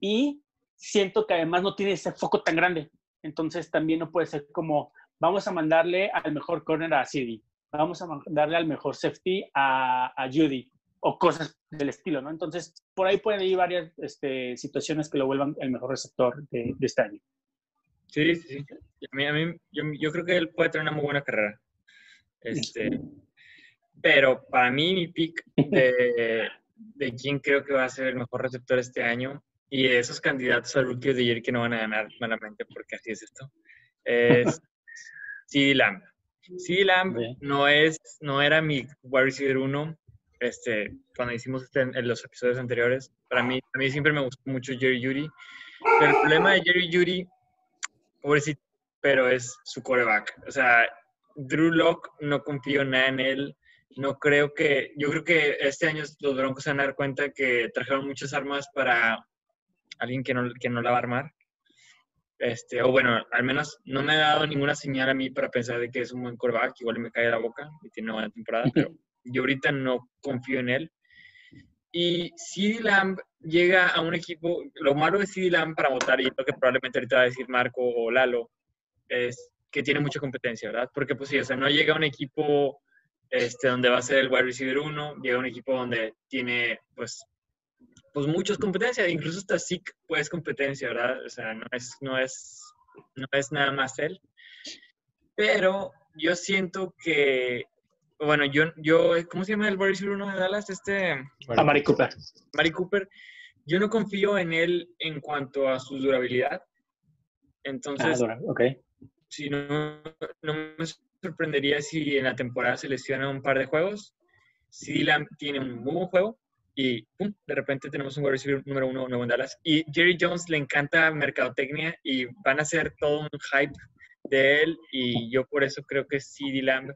Y siento que además no tiene ese foco tan grande. Entonces también no puede ser como, vamos a mandarle al mejor corner a CD, vamos a mandarle al mejor safety a, a Judy, o cosas del estilo, ¿no? Entonces, por ahí pueden ir varias este, situaciones que lo vuelvan el mejor receptor de, de este año. Sí, sí, sí. A mí, a mí, yo, yo creo que él puede tener una muy buena carrera. Este, pero para mí, mi pick de, de quién creo que va a ser el mejor receptor este año y de esos candidatos al Rookie the Year que no van a ganar malamente, porque así es esto, es CeeDee Lamb. CeeDee Lamb Bien. no, es, no era mi wide receiver uno este, cuando hicimos este en, los episodios anteriores. Para mí, a mí siempre me gustó mucho Jerry Judy. Pero el problema de Jerry Judy, pobrecito, pero es su coreback. O sea, Drew Lock no confío nada en él. No creo que, yo creo que este año los Broncos se van a dar cuenta que trajeron muchas armas para alguien que no, que no la va a armar. Este, o bueno, al menos no me ha dado ninguna señal a mí para pensar de que es un buen coreback. Igual me cae la boca y tiene una buena temporada, pero yo ahorita no confío en él. Y CeeDee Lamb llega a un equipo, lo malo de CeeDee Lamb para votar, y lo que probablemente ahorita va a decir Marco o Lalo, es que tiene mucha competencia, ¿verdad? Porque pues sí, o sea, no llega a un equipo este, donde va a ser el wide receiver uno, llega a un equipo donde tiene pues, pues muchas competencias, incluso hasta SIC pues competencia, ¿verdad? O sea, no es, no es, no es nada más él. Pero yo siento que, bueno, yo, yo, ¿cómo se llama el wide receiver uno de Dallas? Este, A Mari Cooper. Mari Cooper. Yo no confío en él en cuanto a su durabilidad. Ah, Entonces, dura, ok. si no, no me sorprendería si en la temporada se lesiona un par de juegos. Si Lamb tiene un muy buen juego y pum, de repente tenemos un wide receiver número uno nuevo en Dallas. Y Jerry Jones le encanta mercadotecnia y van a hacer todo un hype de él. Y yo por eso creo que CD Lamb,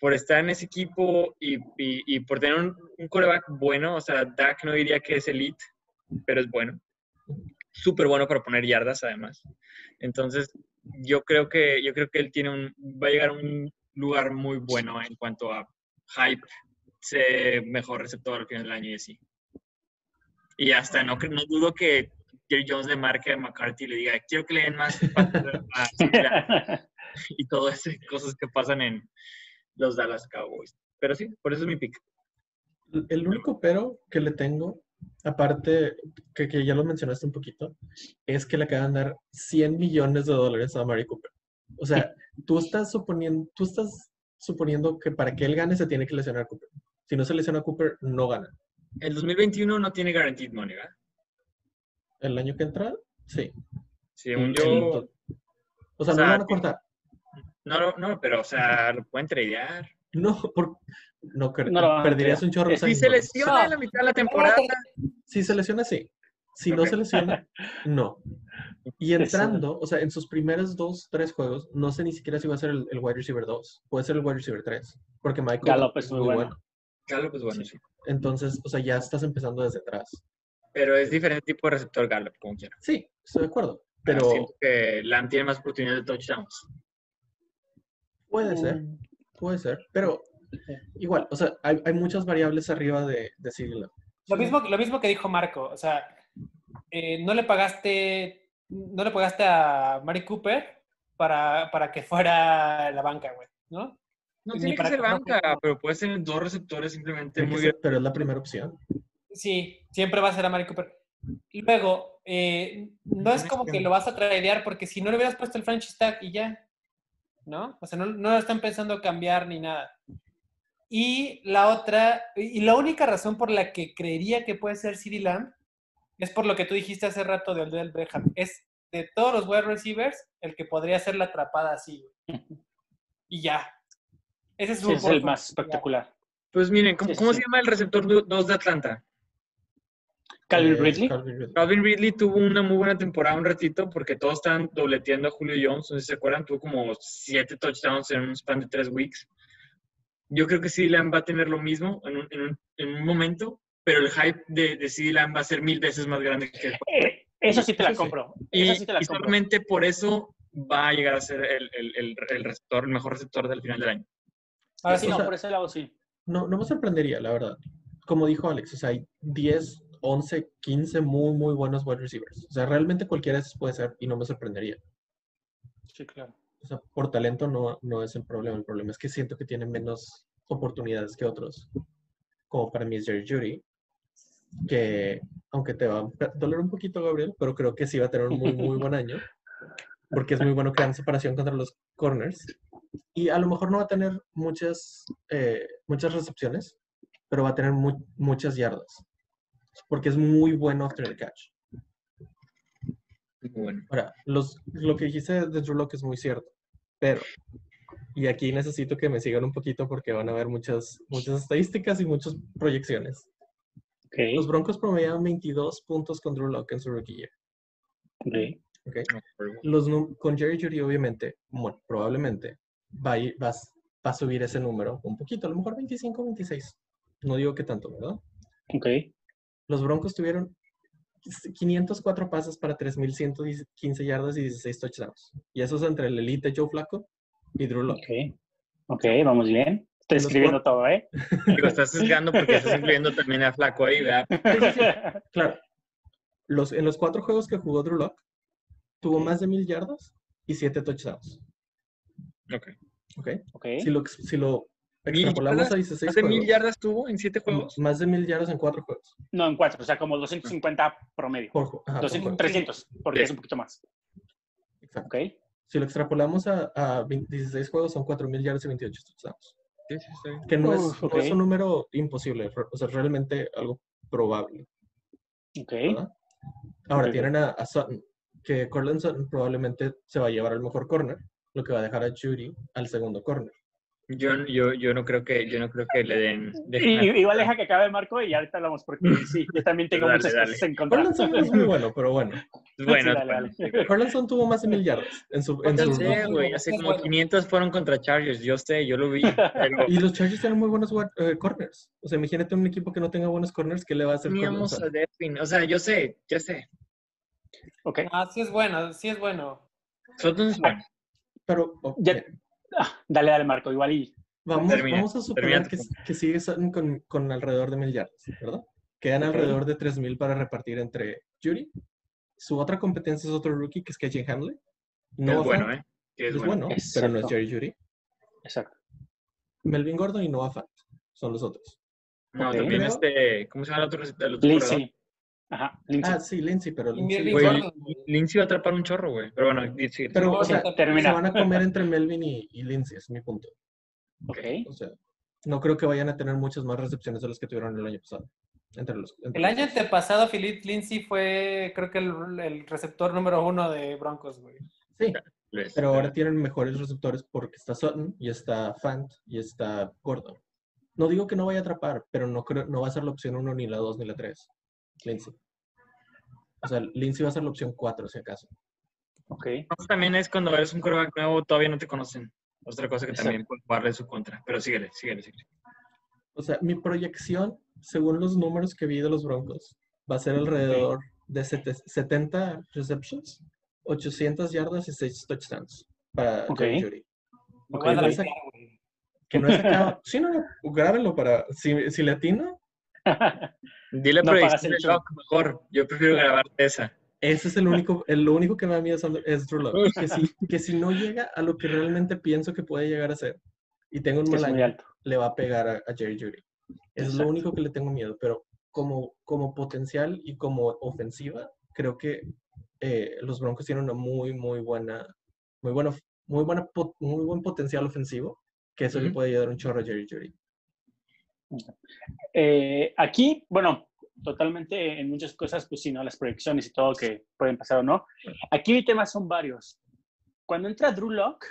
por estar en ese equipo y, y- y por tener un, un quarterback bueno, o sea, Dak no diría que es elite, pero es bueno. Súper bueno para poner yardas además. Entonces, yo creo que yo creo que él tiene un va a llegar a un lugar muy bueno en cuanto a hype, mejor receptor al final del año y así. Y hasta no, no dudo que Jerry Jones le marque a McCarthy y le diga, quiero que le den más pases a Cleveland", y todas esas cosas que pasan en los Dallas Cowboys. Pero sí, por eso es mi pick. El único pero que le tengo, aparte que, que ya lo mencionaste un poquito, es que le acaban de dar 100 millones de dólares a Mari Cooper. O sea, tú estás suponiendo, tú estás suponiendo que para que él gane se tiene que lesionar a Cooper. Si no se lesiona a Cooper, no gana. El 2021 no tiene guaranteed money, ¿verdad? El año que entra, sí. Según El- yo, o sea, o no lo van a cortar. no, no, no, pero, o sea, lo pueden tradear. No, por, no, No perderías un chorro. de Si se lesiona en la mitad de la temporada, Si se lesiona, sí. Si no se lesiona, no. Y entrando, o sea, en sus primeros dos, tres juegos, no sé ni siquiera si va a ser el, el wide receiver 2. Puede ser el wide receiver 3. Porque Michael Gallup es muy bueno. Galo, pues bueno, sí. Entonces, o sea, ya estás empezando desde atrás. Pero es diferente tipo de receptor Gallup, como quiera. Sí, estoy de acuerdo. Pero Pero siento que Lamb tiene más oportunidades de touchdowns. puede ser, puede ser. Pero igual, o sea, hay, hay muchas variables arriba de, de Lamb. Lo mismo, lo mismo que dijo Marco, o sea, eh, no le pagaste, no le pagaste a Mari Cooper para, para que fuera la banca, güey, ¿no? No Ni tiene que para ser que- banca, pero puede ser dos receptores simplemente muy ser- pero es la primera opción. Sí, siempre va a ser a Mari Cooper. Y luego, eh, no es como que lo vas a tradear porque si no le hubieras puesto el franchise tag y ya, ¿no? O sea, no, no lo están pensando cambiar ni nada. Y la otra, y la única razón por la que creería que puede ser CD Lamb es por lo que tú dijiste hace rato de Odell Beckham. Es de todos los wide receivers el que podría hacer la atrapada así, güey. Y ya. Ese es, Sí, es el más espectacular. Pues miren, ¿cómo, Sí, sí, cómo sí. se llama el receptor 2 de Atlanta? Calvin Eh, Ridley. Calvin Ridley. Calvin Ridley tuvo una muy buena temporada un ratito porque todos estaban dobleteando a Julio Jones, no sé si se acuerdan, tuvo como siete touchdowns en un span de tres weeks. Yo creo que CD Lamb va a tener lo mismo en un, en un- en un momento, pero el hype de, de CD Lamb va a ser mil veces más grande que el Eh, eso sí te la compro. Y, Eso sí te la y compro. solamente por eso va a llegar a ser el, el, el, el receptor, el mejor receptor del final del año. Ahora Sí, no, sea- por ese lado sí. No, no me sorprendería, la verdad. Como dijo Alex, o sea, hay 10, 11, 15 muy, muy buenos wide receivers. O sea, realmente cualquiera de esos puede ser y no me sorprendería. Sí, claro. O sea, por talento no, no es el problema. El problema es que siento que tiene menos oportunidades que otros. Como para Jerry Judy, que aunque te va a doler un poquito, Gabriel, pero creo que sí va a tener un muy, muy buen año. Porque es muy bueno creando separación contra los corners. Y a lo mejor no va a tener muchas, eh, muchas recepciones, pero va a tener mu- muchas yardas. Porque es muy bueno after the catch. Muy bueno. Ahora, los, lo que dijiste de Drew Lock es muy cierto, pero, y aquí necesito que me sigan un poquito porque van a ver muchas, muchas estadísticas y muchas proyecciones. Ok, Los Broncos promediaban 22 puntos con Drew Lock en su rookie year. ok. ¿ok? No, pero- Los, num- con Jerry Judy, obviamente, bueno, probablemente va a, ir- va, va a subir ese número un poquito, a lo mejor 25, 26. No digo que tanto, ¿verdad? Ok. Los Broncos tuvieron 504 pases para 3.115 yardas y 16 touchdowns. Y eso es entre el elite Joe Flacco y Drew Lock. Ok. Ok, vamos bien. Estoy escribiendo todo, ¿eh? Digo, estás sesgando porque estás incluyendo también a Flaco ahí, ¿verdad? Claro. Los, en los cuatro juegos que jugó Drew Lock, tuvo más de 1.000 yardas y 7 touchdowns. Ok. ¿Ok? ok. Si lo, si lo ¿Mil extrapolamos a yardas? 16 ¿Más de mil yardas tuvo en siete juegos? más de 1.000 yardas en cuatro juegos. No, en cuatro, o sea, como 250 promedio. Por, ajá, por 200, juego. 300, porque Sí. es un poquito más. Exacto. Ok. Si lo extrapolamos a, a 20 16 juegos, son 4.000 yardas y 28 touchdowns. Sí, sí. Que no, es, Uf, no es un número imposible, o sea, realmente algo probable. Ok. ¿verdad? Ahora Ok. tienen a, a Sutton, que Cortland Sutton probablemente se va a llevar al mejor corner, lo que va a dejar a Judy al segundo corner. Yo, yo, yo no creo que, yo no creo que le den. Y, igual deja que acabe Marco y ahorita hablamos porque sí, yo también tengo Dale, muchas dale. cosas en contra. Cortland Sutton es muy bueno, pero bueno. Bueno, Sí, dale, bueno, Cortland Sutton tuvo más de mil yardas en su, en Yo su sé, güey, hace como bueno. 500 fueron contra Chargers, yo sé, yo lo vi. Pero Y los Chargers tienen muy buenos eh, corners. O sea, imagínate un equipo que no tenga buenos corners, ¿qué le va a hacer teníamos a? Devin, o sea, yo sé, yo sé. Ok. Ah, sí es bueno, sí es bueno. Sutton es bueno. Pero, ok, Ya- Ah, dale, dale, Marco, igual y. vamos, Termina, vamos a suponer termina que, que sigue Sutton con, con alrededor de mil yardas, ¿verdad? Quedan alrededor de tres mil para repartir entre Judy. Su otra competencia es otro rookie, que es KJ Hamlin. es Noah bueno, Fant, ¿eh? Que es, es bueno. bueno, pero no es. Jerry Judy. Exacto. Melvin Gordon y Noah Fant son los otros. No, también este, ¿cómo se llama el otro? El otro? Lindsay. Ajá, Lindsay. Ah, sí, Lindsay, pero Lindsay. Güey. Lindsay va a atrapar un chorro, güey. Pero bueno, sí, Pero, o sea, termina. se van a comer entre Melvin y, y Lindsay, es mi punto. ok. O sea, no creo que vayan a tener muchas más recepciones de las que tuvieron el año pasado. Entre los, entre El año los dos. antepasado, Philip Lindsay fue, creo que el, el receptor número uno de Broncos, güey. Sí, Les- pero ahora tienen mejores receptores porque está Sutton y está Fant y está Gordon. No digo que no vaya a atrapar, pero no creo, no va a ser la opción 1 ni la 2 ni la 3. Lindsay. O sea, Lindsay va a ser la opción 4 si acaso. Ok. También es cuando eres un quarterback nuevo, todavía no te conocen. Otra cosa que Exacto. también puede jugarle su contra. Pero síguele, síguele, síguele. O sea, mi proyección, según los números que vi de los Broncos, va a ser alrededor de sete- 70 receptions, 800 yardas y 6 touchdowns para Ok. Jerry Jeudy. Me Ok, voy a no güey. Que no he sacado. sí, no, no, grábenlo para. Si, si le atino, Dile No predicción de. Locke mejor. Yo prefiero grabar esa. ese es el único. El, lo único que me da miedo es, Drew Lock. Que si, que si no llega a lo que realmente pienso que puede llegar a ser y tengo un mal año, alto. le va a pegar a, a Jerry Judy. Es Exacto. lo único que le tengo miedo, pero como, como potencial y como ofensiva, creo que eh, los Broncos tienen una muy, muy buena, muy buena, muy buena, muy buen potencial ofensivo, que eso le Ujú. puede ayudar un chorro a Jerry Judy. Eh, aquí, bueno, totalmente en muchas cosas, pues sí, ¿no? Las proyecciones y todo que pueden pasar o no. Aquí temas son varios. Cuando entra Drew Lock,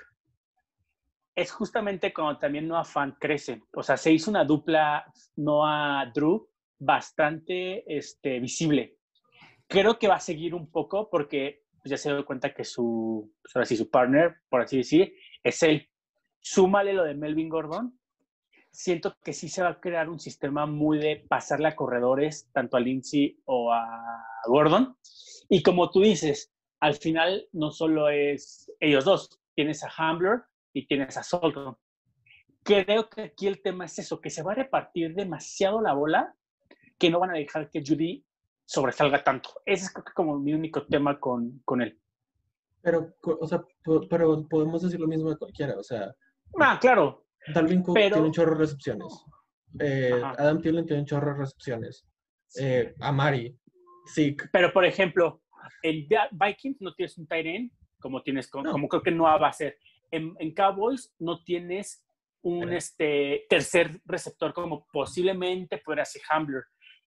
es justamente cuando también Noah Fan crece. O sea, se hizo una dupla Noah-Drew bastante este, visible. Creo que va a seguir un poco porque pues, ya se dio cuenta que su, pues, ahora sí, su partner, por así decir, es él. Súmale lo de Melvin Gordon, siento que sí se va a crear un sistema muy de pasarle a corredores, tanto a Lindsay o a Gordon. Y como tú dices, al final no solo es ellos dos, tienes a Hambler y tienes a Solton. Creo que aquí el tema es eso, que se va a repartir demasiado la bola, que no van a dejar que Judy sobresalga tanto. Ese es como mi único tema con, con él. Pero, o sea, pero podemos decir lo mismo de cualquiera. O sea, Ah, claro, Dalvin Cook Pero- tiene un chorro de recepciones. Eh. Adam Thielen tiene un chorro de recepciones. Eh, Amari, Zeke. Pero, por ejemplo, en Vi- Vikings no tienes un tight end, como tienes, con- No. como creo que no va a ser. En, en Cowboys no tienes un Pero- este, tercer receptor como posiblemente podría ser Hambler.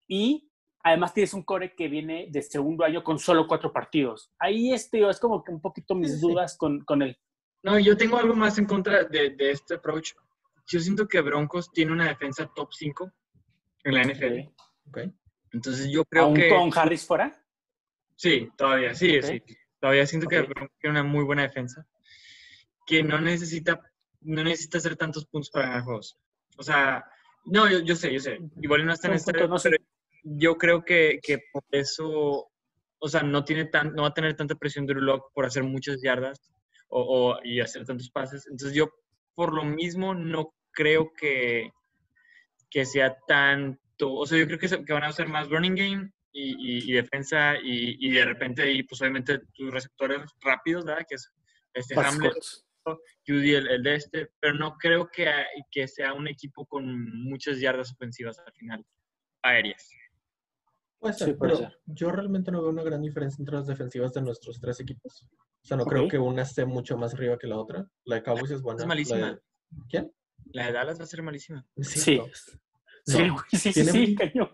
Y además tienes un core que viene de segundo año con solo cuatro partidos. Ahí este, es como que un poquito mis Sí, sí. dudas con, con él. No, yo tengo algo más en contra de, de este approach. Yo siento que Broncos tiene una defensa top 5 en la NFL. ¿ok? Entonces yo creo Aún que... con Harris fuera. Sí, todavía, sí, Ok. sí. Todavía siento que. Broncos tiene una muy buena defensa. Que no necesita, no necesita hacer tantos puntos para ganar juegos. O sea, no, yo, yo sé, yo sé. Igual no está en este... no sé. yo creo que, que por eso... O sea, no, tiene tan, no va a tener tanta presión Drew Lock por hacer muchas yardas o, o- y hacer tantos pases. Entonces yo, por lo mismo, no creo que, que sea tanto... O sea, yo creo que, se- que van a hacer más running game y, y- y defensa y, y de repente, y pues obviamente tus receptores rápidos, ¿verdad? Que es este Hamlet. Judy, el, el de este, pero no creo que, que sea un equipo con muchas yardas ofensivas al final, aéreas. Puede ser, Sí, puede pero ser. yo realmente no veo una gran diferencia entre las defensivas de nuestros tres equipos. O sea, no creo que una esté mucho más arriba que la otra. La de Cowboys es buena. Es la malísima. de- ¿Quién? La de Dallas va a ser malísima. Sí. no. Sí, No. güey, sí, sí, sí, cañón.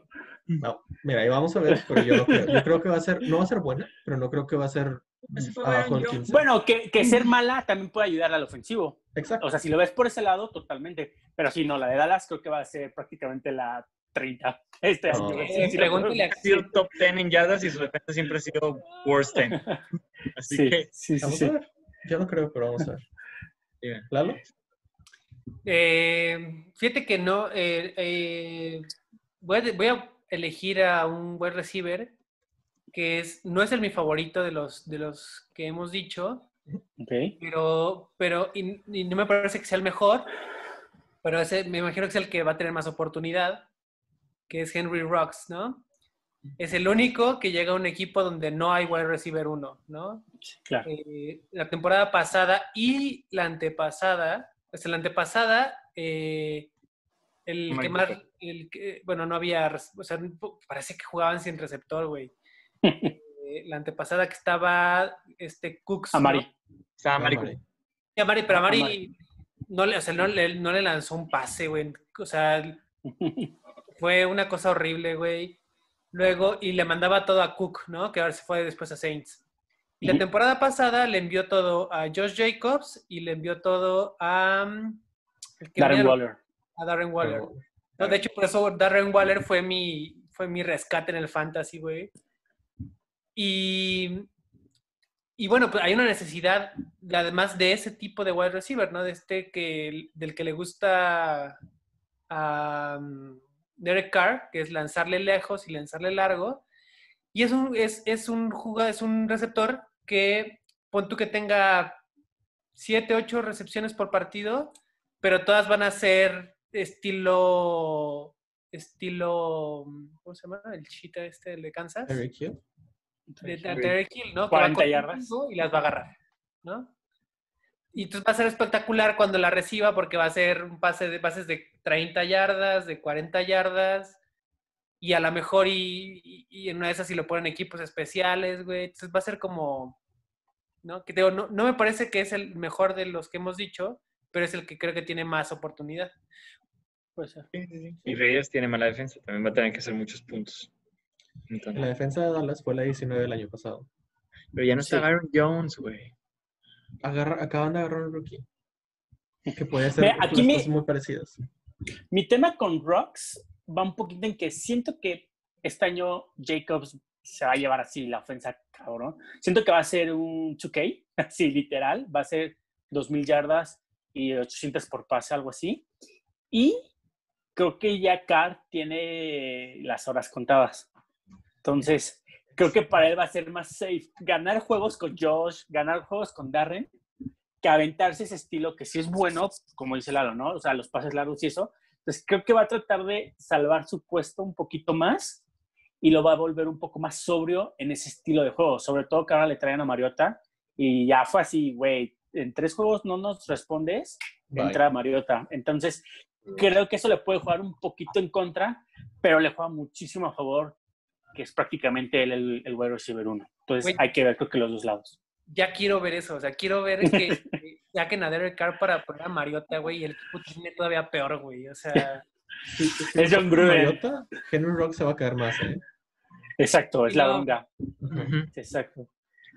No, mira, ahí vamos a ver, pero yo no creo. Yo creo que va a ser, no va a ser buena, pero no creo que va a ser Ese fue abajo del Byron 15. Bueno, que, que ser mala también puede ayudar al ofensivo. Exacto. O sea, si lo ves por ese lado, totalmente. Pero sí, no, la de Dallas creo que va a ser prácticamente la 30 este No. año. Eh, Sí, sí, pregúntale a Ha sido top 10 en yardas y su defensa siempre ha sido worst 10. Así Sí, que, sí, sí, Vamos sí. a ver. Yo no creo, pero vamos a ver. Lalo, Eh, fíjate que no. eh, eh, voy, a, voy a elegir a un wide receiver que es, no es el mi favorito de los, de los que hemos dicho, pero, pero y, y no me parece que sea el mejor, pero ese, me imagino que es el que va a tener más oportunidad, que es Henry Rocks, ¿no? Es el único que llega a un equipo donde no hay wide receiver uno, ¿no? Claro. eh, la temporada pasada y la antepasada, o sea, la antepasada, eh, el que más, Cooper. el que- bueno, no había, o sea, parece que jugaban sin receptor, güey. Eh, la antepasada que estaba, este, Cooks. ¿no? Amari. Estaba Ah, marico. Mari. Y Amari, pero Amari, Amari. no le, o sea, no le, no le lanzó un pase, güey. O sea, fue una cosa horrible, güey. Luego, y le mandaba todo a Cook, ¿no? Que ahora se fue después a Saints. Y la temporada pasada le envió todo a Josh Jacobs y le envió todo a... el que Darren Waller. A Darren Waller. No, de hecho, por eso Darren Waller fue mi, fue mi rescate en el fantasy, güey. Y, y bueno, pues hay una necesidad, además de ese tipo de wide receiver, ¿no? De este que, del que le gusta a um, Derek Carr, que es lanzarle lejos y lanzarle largo. Y es un, es, es un jugador, es un receptor que, pon tú que tenga 7, 8 recepciones por partido, pero todas van a ser estilo, estilo, ¿cómo se llama? El chita este el de Kansas. Tyreek Hill. De, de Tyreek Hill, ¿no? Que 40 va yardas. Y las va a agarrar, ¿no? Y entonces va a ser espectacular cuando la reciba porque va a ser un pase de pases de 30 yardas, de 40 yardas. Y a lo mejor y, y- y en una de esas si lo ponen equipos especiales, güey. Entonces va a ser como, ¿no? Que te digo, no, no me parece que es el mejor de los que hemos dicho, pero es el que creo que tiene más oportunidad. Puede ser. Sí, sí, sí. Y Reyes tiene mala defensa, también va a tener que hacer muchos puntos. Entonces, La defensa de Dallas fue la 19 del año pasado. pero ya no está Sí. Aaron Jones, güey. Agarra- acaban de agarrar un rookie. Que puede Mira, las aquí cosas muy parecidas. Mi tema con Rocks va un poquito en que siento que este año Jacobs se va a llevar así la ofensa, cabrón. Siento que va a ser un 2K, así literal. Va a ser 2.000 yardas y 800 por pase, algo así. Y creo que ya Carr tiene las horas contadas. Entonces, creo que para él va a ser más safe ganar juegos con Josh, ganar juegos con Darren, que aventarse ese estilo que sí es bueno, como dice Lalo, ¿no? O sea, los pases largos y eso. Entonces, creo que va a tratar de salvar su puesto un poquito más y lo va a volver un poco más sobrio en ese estilo de juego. Sobre todo que ahora le traen a Mariota y ya fue así, güey, en tres juegos no nos respondes, Bye. entra Mariota. Entonces, creo que eso le puede jugar un poquito en contra, pero le juega muchísimo a favor, que es prácticamente él el, el wide receiver uno. Entonces, hay que ver, creo que los dos lados. Ya quiero ver eso, o sea, quiero ver que ya que a Derek Carr para poner a Mariota, güey, y el equipo tiene todavía peor, güey. O sea, Sí, sí, sí, Es John Gruden. Mariota, Henry Rock se va a caer más, ¿eh? Exacto, es la onda. Exacto.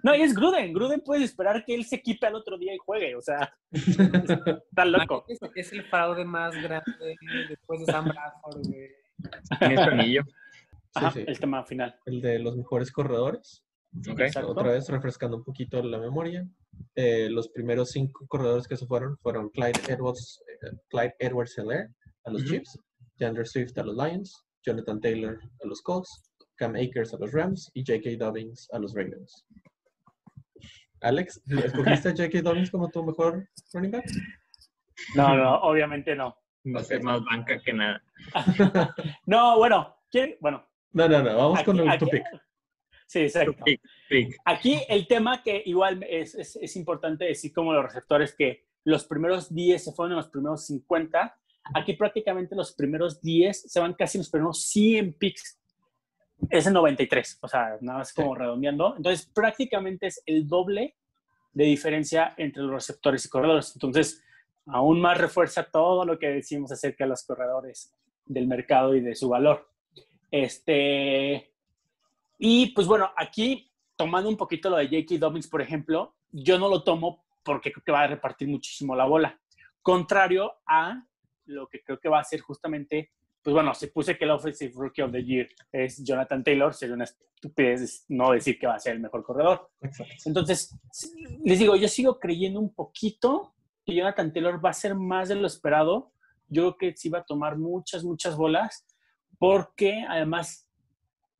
No, y es Gruden. Gruden puede esperar que él se equipe al otro día y juegue. O sea, está loco. es, es el fraude más grande después de Sam Bradford, güey. Tiene su anillo. Ajá, sí. el tema final. El de los mejores corredores. Ok. Exacto. Otra vez refrescando un poquito la memoria. Eh, los primeros cinco corredores que se fueron fueron Clyde Edwards, eh, Clyde Edwards Hilaire a los. Chiefs, DeAndre Swift a los Lions, Jonathan Taylor a los Colts, Cam Akers a los Rams y J.K. Dobbins a los Ravens. Alex, ¿escogiste a J.K. Dobbins como tu mejor running back? No, no, obviamente no. Va a ser más banca que nada. No, bueno, ¿quién? Bueno, No, no, no, vamos aquí- con el aquí- tu pick. Sí, exacto. Aquí el tema que igual es, es, es importante decir como los receptores que los primeros 10 se fueron en los primeros 50. Aquí prácticamente los primeros 10 se van casi en los primeros 100 picks. Es el 93, o sea, nada más como redondeando. Entonces prácticamente es el doble de diferencia entre los receptores y corredores. Entonces aún más refuerza todo lo que decimos acerca de los corredores del mercado y de su valor. Este, y pues bueno, aquí tomando un poquito lo de J.K. Dobbins, por ejemplo, yo no lo tomo porque creo que va a repartir muchísimo la bola. Contrario a lo que creo que va a ser justamente, pues bueno, se puse que el Offensive Rookie of the Year es Jonathan Taylor, sería una estupidez no decir que va a ser el mejor corredor. Entonces, les digo, yo sigo creyendo un poquito que Jonathan Taylor va a ser más de lo esperado. Yo creo que sí va a tomar muchas, muchas bolas, porque además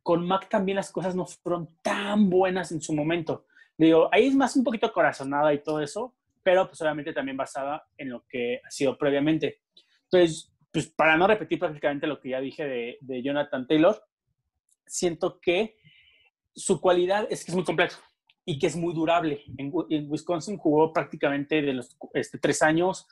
con Mac también las cosas no fueron tan buenas en su momento. Digo, ahí es más un poquito corazonada y todo eso, pero pues obviamente también basada en lo que ha sido previamente. Entonces, pues para no repetir prácticamente lo que ya dije de, de Jonathan Taylor, siento que su cualidad es que es muy completo y que es muy durable. En, Wisconsin jugó prácticamente de los este, tres años,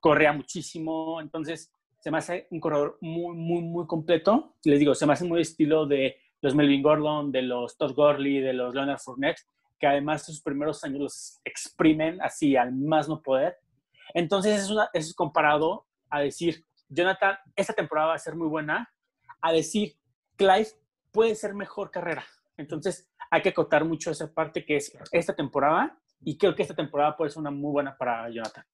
corría muchísimo, entonces se me hace un corredor muy, muy, muy completo. Les digo, se me hace muy estilo de los Melvin Gordon, de los Todd Gurley, de los Leonard Fournette, que además sus primeros años los exprimen así al más no poder. Entonces es, es comparado a decir, Jonathan, esta temporada va a ser muy buena, a decir, Clive puede ser mejor carrera. Entonces hay que acotar mucho esa parte que es esta temporada y creo que esta temporada puede ser una muy buena para Jonathan.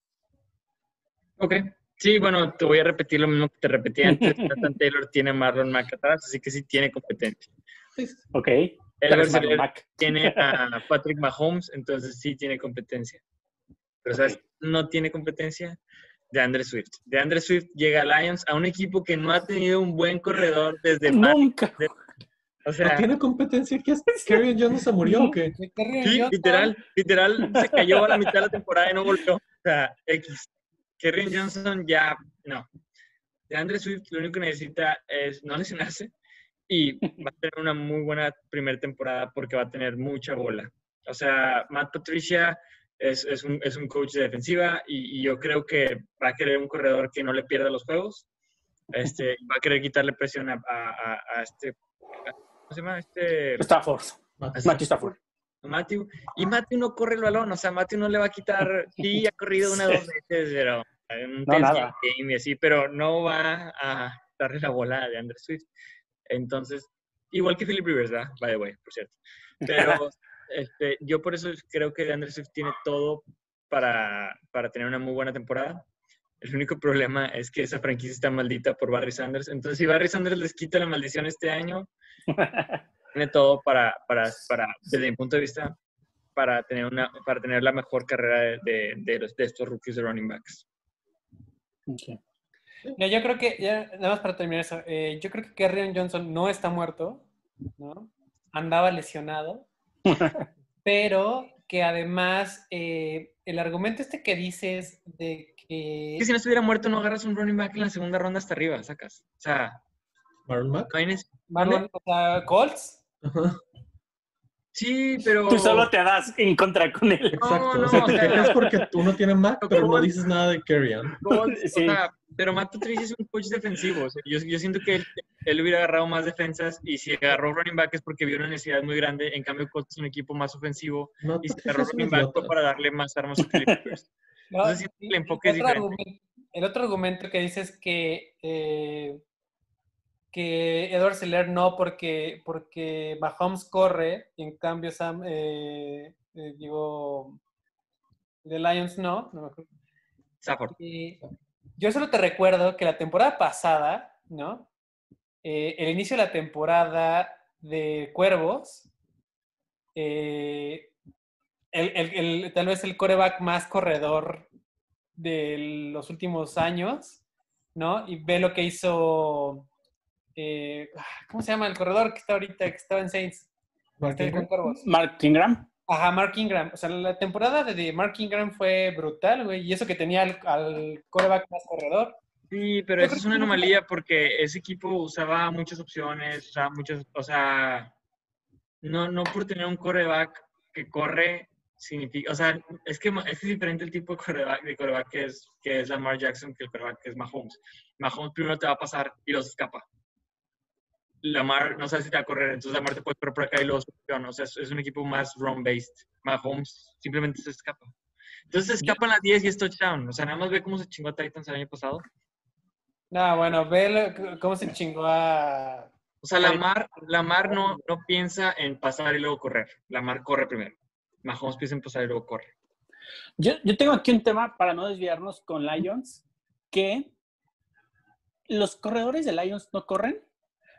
Ok. Sí, bueno, te voy a repetir lo mismo que te repetí antes. Jonathan Taylor tiene a Marlon Mack atrás, así que sí tiene competencia. Ok. Mack. tiene a Patrick Mahomes, entonces sí tiene competencia. Pero, ¿sabes? No tiene competencia de Andre Swift. De Andre Swift llega a Lions a un equipo que no ha tenido un buen corredor desde. Nunca. O ¿No sea, tiene competencia? ¿Qué es? ¿Kerryon Johnson se murió o qué? sí, literal, literal, se cayó a la mitad de la temporada y no volvió. O sea, X. Kerryon Johnson ya, no. De Andre Swift lo único que necesita es no lesionarse y va a tener una muy buena primera temporada porque va a tener mucha bola. O sea, Matt Patricia es, es, un, es un coach de defensiva y, y yo creo que va a querer un corredor que no le pierda los juegos. Este, va a querer quitarle presión a, a, a- a este, ¿cómo se llama? Este, Stafford. Matthew Stafford. Matthew. Y Matthew no corre el balón, o sea, Matthew no le va a quitar, sí, ha corrido una o dos veces, pero un No, nada. game y así, pero no va a darle la bola de Andre Swift. Entonces, igual que Philip Rivers, ¿verdad? By the way, por cierto. Pero este, yo por eso creo que Andre Swift tiene todo para, para tener una muy buena temporada. El único problema es que esa franquicia está maldita por Barry Sanders. Entonces, si Barry Sanders les quita la maldición este año, tiene todo para, para, para, desde mi punto de vista, para tener, una, para tener la mejor carrera de, de, de los, de estos rookies de running backs. Ok. No, yo creo que, ya, nada más para terminar eso, eh, yo creo que Kerryon Johnson no está muerto, ¿no? Andaba lesionado, pero que además eh, el argumento este que dices de que... Es que si no estuviera muerto, no agarras un running back en la segunda ronda hasta arriba, sacas. O sea, ¿Marlon Mack? no hay neces- Marlon, o sea, Colts, Ajá. Sí, pero... Tú solo te das en contra con él. Exacto. no, o sea, o te sea- quejas porque tú no tienes Mac, pero no dices nada de Kerryon. Colts, o Sí. sea, pero Matt Patricia es un coach defensivo. o sea, yo, yo siento que él, él hubiera agarrado más defensas y si agarró running back es porque vio una necesidad muy grande. En cambio, Colts es un equipo más ofensivo Matt y Patricia agarró es un running back para darle más armas a Philip Rivers. ¿no? Entonces, siento que el enfoque es otro diferente. argumento- el otro argumento que dices que, eh, que Edward Seller no porque, porque Mahomes corre y en cambio Sam, eh, eh, digo, The Lions no. no me acuerdo. Stafford. Y yo solo te recuerdo que la temporada pasada, ¿no? Eh, el inicio de la temporada de Cuervos, el, el- el- tal vez el coreback más corredor de los últimos años, ¿no? Y ve lo que hizo, eh, ¿cómo se llama el corredor que está ahorita, que estaba en Saints? Mark Ingram. Cuervos. Mark Ingram. Ajá, Mark Ingram. O sea, la temporada de- Mark Ingram fue brutal, güey. Y eso que tenía al, al coreback más corredor. Sí, pero creo es una no- anomalía porque ese equipo usaba muchas opciones, usaba muchas, o sea, no, no por tener un coreback que corre significa, o sea, es que es diferente el tipo de coreback, de coreback que es, que es Lamar Jackson que el coreback que es Mahomes. Mahomes primero te va a pasar y los escapa. Lamar no sabe si te va a correr, entonces Lamar te puede correr por acá y los funciona. O sea, es, un equipo más run-based. Mahomes simplemente se escapa. Entonces escapan las 10 y es touchdown. O sea, nada más ve cómo se chingó a Titans el año pasado. No, bueno, ve lo- cómo se chingó a... O sea, Lamar, Lamar no, no piensa en pasar y luego correr. Lamar corre primero. Mahomes piensa en pasar y luego corre. Yo, yo tengo aquí un tema para no desviarnos con Lions, que los corredores de Lions no corren,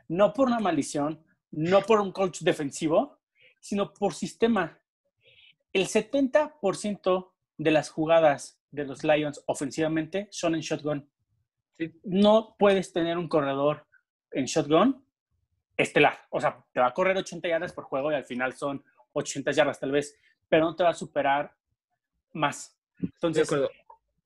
no por una maldición, no por un coach defensivo, sino por sistema. El 70% de las jugadas de los Lions ofensivamente son en shotgun. No puedes tener un corredor en shotgun estelar. O sea, te va a correr 80 yardas por juego y al final son 80 yardas tal vez, pero no te va a superar más. Entonces.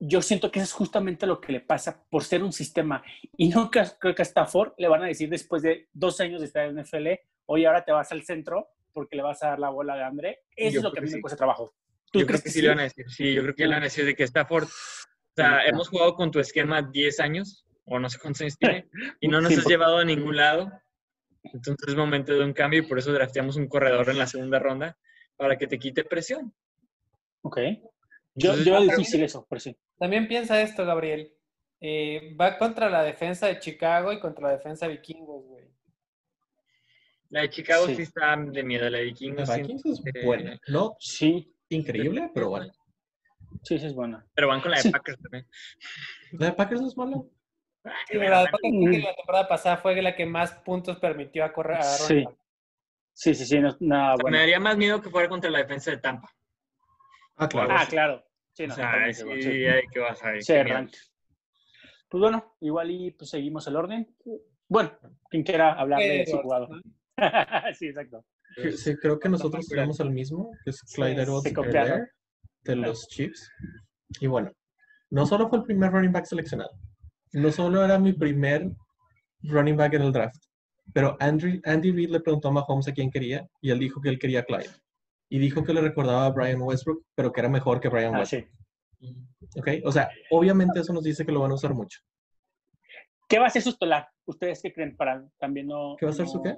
Yo siento que eso es justamente lo que le pasa por ser un sistema. Y no creo que a Stafford le van a decir después de dos años de estar en NFL, oye, ahora te vas al centro porque le vas a dar la bola de hambre. Eso es lo que a mí que me sí. cuesta trabajo. ¿Tú Yo creo que que sí sí? le van a decir. Sí, yo creo que le van a decir de que Stafford. O sea, Sí. hemos jugado con tu esquema 10 años, o no sé cuántos años tiene, y no nos Sí, has llevado a ningún lado. Entonces es momento de un cambio y por eso drafteamos un corredor en la segunda ronda para que te quite presión. Ok. Yo, Entonces, yo pero- difícil eso, por sí. También piensa esto, Gabriel. Eh, va contra la defensa de Chicago y contra la defensa de Vikingos, güey. La de Chicago sí, Sí. está de miedo, la de Vikingos. La sí, Vikings es eh, buena. No Sí, increíble, pero bueno. sí, sí es buena. Pero van con la de Sí. Packers también. La de Packers es mala. Ay, Sí, la de. Packers creo que la temporada pasada fue la que más puntos permitió a correr a Sí. Sí, sí, sí, no, nada O sea, bueno. Me daría más miedo que fuera contra la defensa de Tampa. Ah, claro. Ah, claro. Sí, no, o sea, sí, bueno, sí. ay, ¿qué vas a ver? Sí. Pues bueno, igual y pues seguimos el orden. Bueno, quien quiera hablar de su jugador. sí, exacto. Que- Sí, creo que nosotros tenemos el mismo, que es Clyde Sí, Edwards de los Chiefs. Y bueno, no solo fue el primer running back seleccionado, no solo era mi primer running back en el draft, pero Andy, Andy Reid le preguntó a Mahomes a quién quería y él dijo que él quería a Clyde. Y dijo que le recordaba a Brian Westbrook, pero que era mejor que Brian Ah, Westbrook. sí. ¿ok? O sea, obviamente eso nos dice que lo van a usar mucho. ¿Qué va a ser su titular? ¿Ustedes qué creen para también no... ¿Qué va a ser su qué?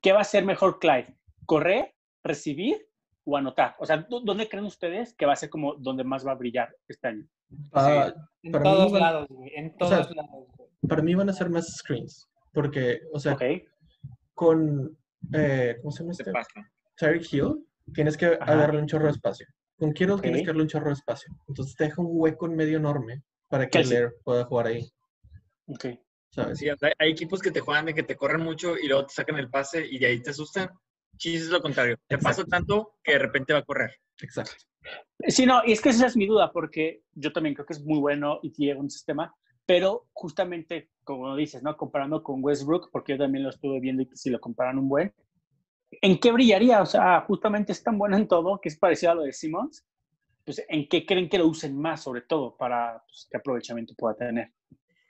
¿Qué va a ser mejor Clyde? ¿Correr, recibir o anotar? O sea, ¿dó- ¿dónde creen ustedes que va a ser como donde más va a brillar este año? Ah, En todos van- lados, güey. En todos sea, lados, para mí van a ser más screens, porque, o sea, con, eh, ¿cómo se llama este? Tyreek Hill, tienes que Ajá. darle un chorro de espacio. Con Kittle Ok. tienes que darle un chorro de espacio. Entonces te deja un hueco en medio enorme para que Kelsey. Blair pueda jugar ahí, ok. ¿sabes? Sí, o sea, hay equipos que te juegan de que te corren mucho y luego te sacan el pase y de ahí te asustan. Chis es lo contrario. Te pasa tanto que de repente va a correr. Exacto. Sí, no, y es que esa es mi duda, porque yo también creo que es muy bueno y tiene un sistema, pero justamente, como dices, ¿no? Comparando con Westbrook, porque yo también lo estuve viendo y que si lo comparan un buen, ¿en qué brillaría? O sea, justamente es tan bueno en todo, que es parecido a lo de Simmons, pues ¿en qué creen que lo usen más, sobre todo, para pues, qué aprovechamiento pueda tener?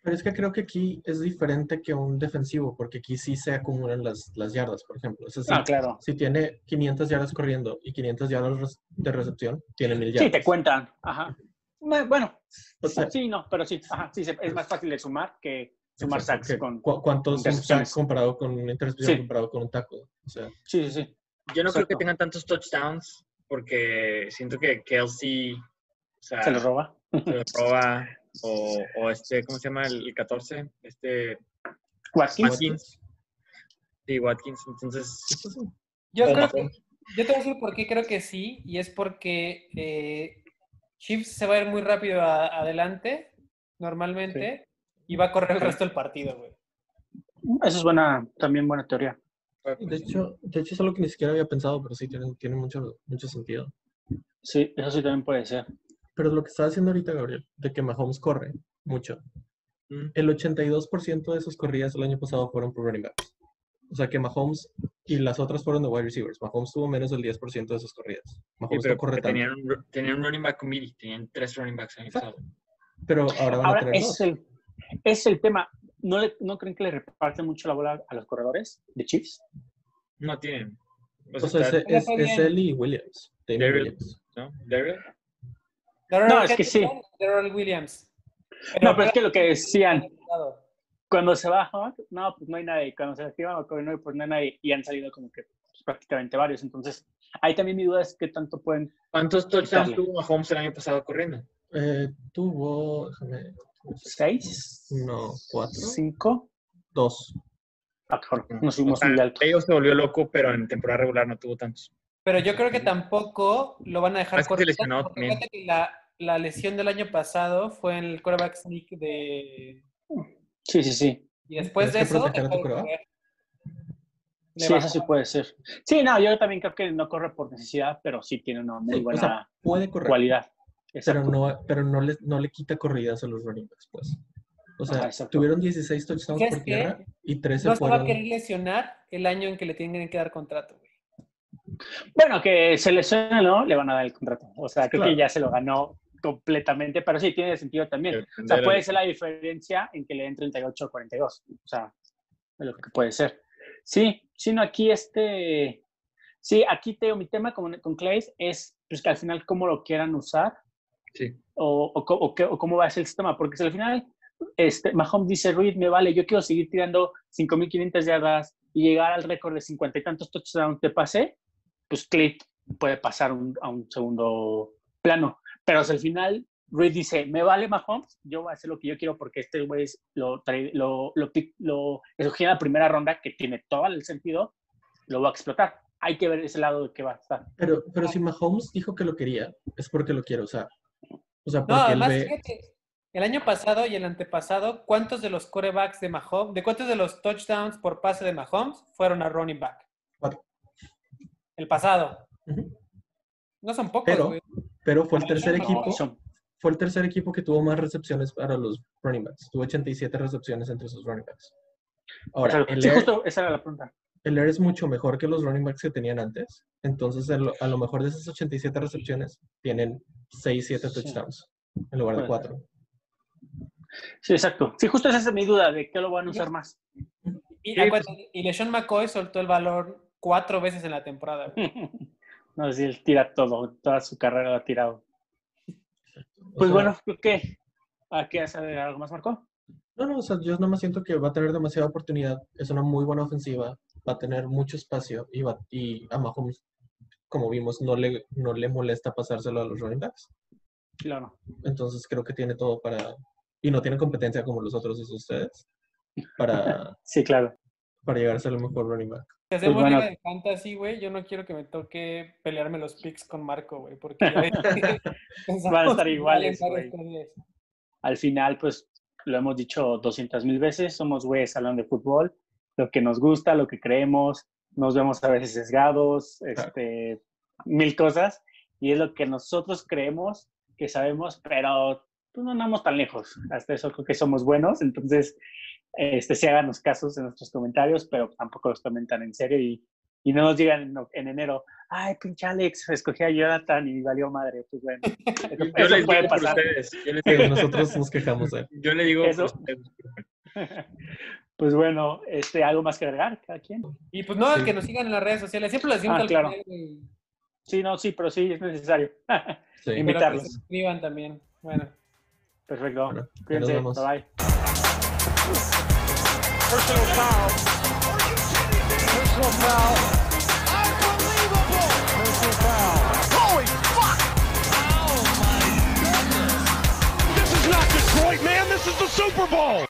Pero es que creo que aquí es diferente que un defensivo, porque aquí sí se acumulan las, las yardas, por ejemplo. O sea, si, Ah, claro. si tiene 500 yardas corriendo y 500 yardas de recepción, tiene 1000 Sí, yardas. te cuentan, ajá. Bueno, O sea, sí, no, pero sí, ajá, sí, es más fácil de sumar que sumar exacto, sacks que con... cu- ¿Cuántos sacks comparado con una intercepción Sí. comparado con un tackle? O sea, Sí, sí, sí. Yo no creo que tengan tantos touchdowns porque siento que Kelsey o sea, Se lo roba. se lo roba o, o este, ¿cómo se llama el, el 14? Este Watkins. Watkins. Sí, Watkins. Entonces, pues. Yo creo que, Mahomes. yo te voy a decir por qué creo que sí, y es porque eh, Chiefs se va a ir muy rápido a- adelante, normalmente, y va a correr el resto del partido, güey. Eso es buena, también buena teoría. De hecho, de hecho es algo que ni siquiera había pensado, pero sí tiene, tiene mucho, mucho sentido. Sí, eso sí también puede ser. Pero lo que está haciendo ahorita, Gabriel, de que Mahomes corre mucho, Mm. el 82% de sus corridas el año pasado fueron por running backs. O sea que Mahomes y las otras fueron de wide receivers. Mahomes tuvo menos del 10% de sus corridas. Sí, Mahomes pero no corre tenían, un, tenían un running back committee, tenían tres running backs el año pasado. Pero ahora van a tener ese dos. es el, es el tema. ¿No, le- ¿No creen que le reparten mucho la bola a los corredores de Chiefs? No tienen. O sea, es, es, es él y Williams. Daryl. Williams. ¿no? Daryl. Darrell No, es que sí. Darrell Williams. No, pero es que lo que decían, cuando se va Hunt, no, pues no hay nadie. Cuando se activa McCoy, no, pues no hay nadie. Y han salido como que pues, prácticamente varios. Entonces, ahí también mi duda es qué tanto pueden. ¿Cuántos touchdowns tuvo Mahomes el año pasado corriendo? Eh, tuvo, déjame, ¿Seis? no, cuatro, ¿Cinco? dos. Ah, nos fuimos alto. Ellos se volvió loco, pero en temporada regular no tuvo tantos. Pero yo creo que tampoco lo van a dejar Ah, correr. lesionó porque también. acuérdate que la, la lesión del año pasado fue en el quarterback sneak de... Sí, sí, sí. Y después de ¿Tienes que eso... Sí, eso sí puede ser. Sí, no, yo también creo que no corre por necesidad, pero sí tiene una muy Sí, o buena sea, puede correr, cualidad. Pero no, pero no le, no le quita corridas a los running backs, pues. O sea, Ajá, tuvieron 16 touchdowns ¿Sabes por qué? tierra y 13 No se va a querer lesionar el año en que le tienen que dar contrato, güey. Bueno, que se lesione, ¿no? Le van a dar el contrato. O sea, creo Claro. que ya se lo ganó completamente, pero sí, tiene sentido también. O sea, puede de- ser la diferencia en que le den 38 o 42. O sea, es lo que puede ser. Sí, sino aquí este... Sí, aquí te digo, mi tema con, con Clays es pues, que al final cómo lo quieran usar Sí. o, o, o qué- o cómo va a ser el sistema, porque si al final este, Mahomes dice, Reed, me vale, yo quiero seguir tirando 5.500 yardas y llegar al récord de 50 y tantos touchdowns de pase, pues Clay puede pasar un- a un segundo plano. Pero si al final Reed dice, me vale Mahomes, yo voy a hacer lo que yo quiero porque este güey es- lo, lo, lo, lo escogí en la primera ronda, que tiene todo el sentido, lo va a explotar. Hay que ver ese lado de qué va a estar. Pero, pero si Mahomes dijo que lo quería, es porque lo quiere usar. O sea, porque No, él además, ve... fíjate, el año pasado y el antepasado, ¿cuántos de los quarterbacks de Mahomes, de cuántos de los touchdowns por pase de Mahomes fueron a running back? Cuatro. El pasado. No son pocos, Pero, güey. pero fue el tercer No, equipo, Son- fue el tercer equipo que tuvo más recepciones para los running backs. Tuvo 87 recepciones entre sus running backs. Ahora, el sí, air, justo esa era la pregunta. El air es mucho mejor que los running backs que tenían antes. Entonces, a lo, a lo mejor de esas 87 recepciones, tienen 6, 7 Sí. touchdowns en lugar de Puede 4. Sí, exacto. Sí, justo esa es mi duda de qué lo van a usar más. Y, Sí, y LeSean McCoy soltó el valor cuatro veces en la temporada. no sé si él tira todo, toda su carrera lo ha tirado. Pues bueno, creo que ¿a qué hacer algo más, Marco? No, no, o sea, yo nomás siento que va a tener demasiada oportunidad. Es una muy buena ofensiva, va a tener mucho espacio y, va, y a Mahomes, como vimos, no le, no le molesta pasárselo a los running backs. Claro. Entonces creo que tiene todo para... Y no tiene competencia como los otros de ustedes para, Sí, claro. para llegar a ser el mejor running back. Si hacemos Pues bueno. liga de fantasy, güey, yo no quiero que me toque pelearme los picks con Marco, güey, porque Van a estar iguales, güey. Al final, pues lo hemos dicho 200 mil veces, somos güeyes hablando de fútbol, lo que nos gusta, lo que creemos, nos vemos a veces sesgados, este, mil cosas, y es lo que nosotros creemos que sabemos, pero pues, no andamos tan lejos. Hasta eso creo que somos buenos, entonces este, sí háganos casos en nuestros comentarios, pero tampoco los tomen tan en serio y, y no nos digan en, en enero, ay, pinche Alex, escogí a Jonathan y valió madre. Pues bueno, eso, Yo eso les puede digo por pasar. ustedes. Yo les digo, nosotros nos quejamos él. yo le digo Eso. Pues bueno, este, ¿algo más que agregar cada quien? Y pues no, Sí. que nos sigan en las redes sociales. Siempre lo decimos Ah, al claro. final, güey, Sí, no, sí, pero sí, es necesario. Sí. pero que Invitarlos. se suscriban también. Bueno. Perfecto. Bueno, Cuídense. vemos. Bye bye. Personal foul. Personal foul. Unbelievable! Personal foul. Holy fuck! Oh my goodness! This is not Detroit, man. This is the Super Bowl.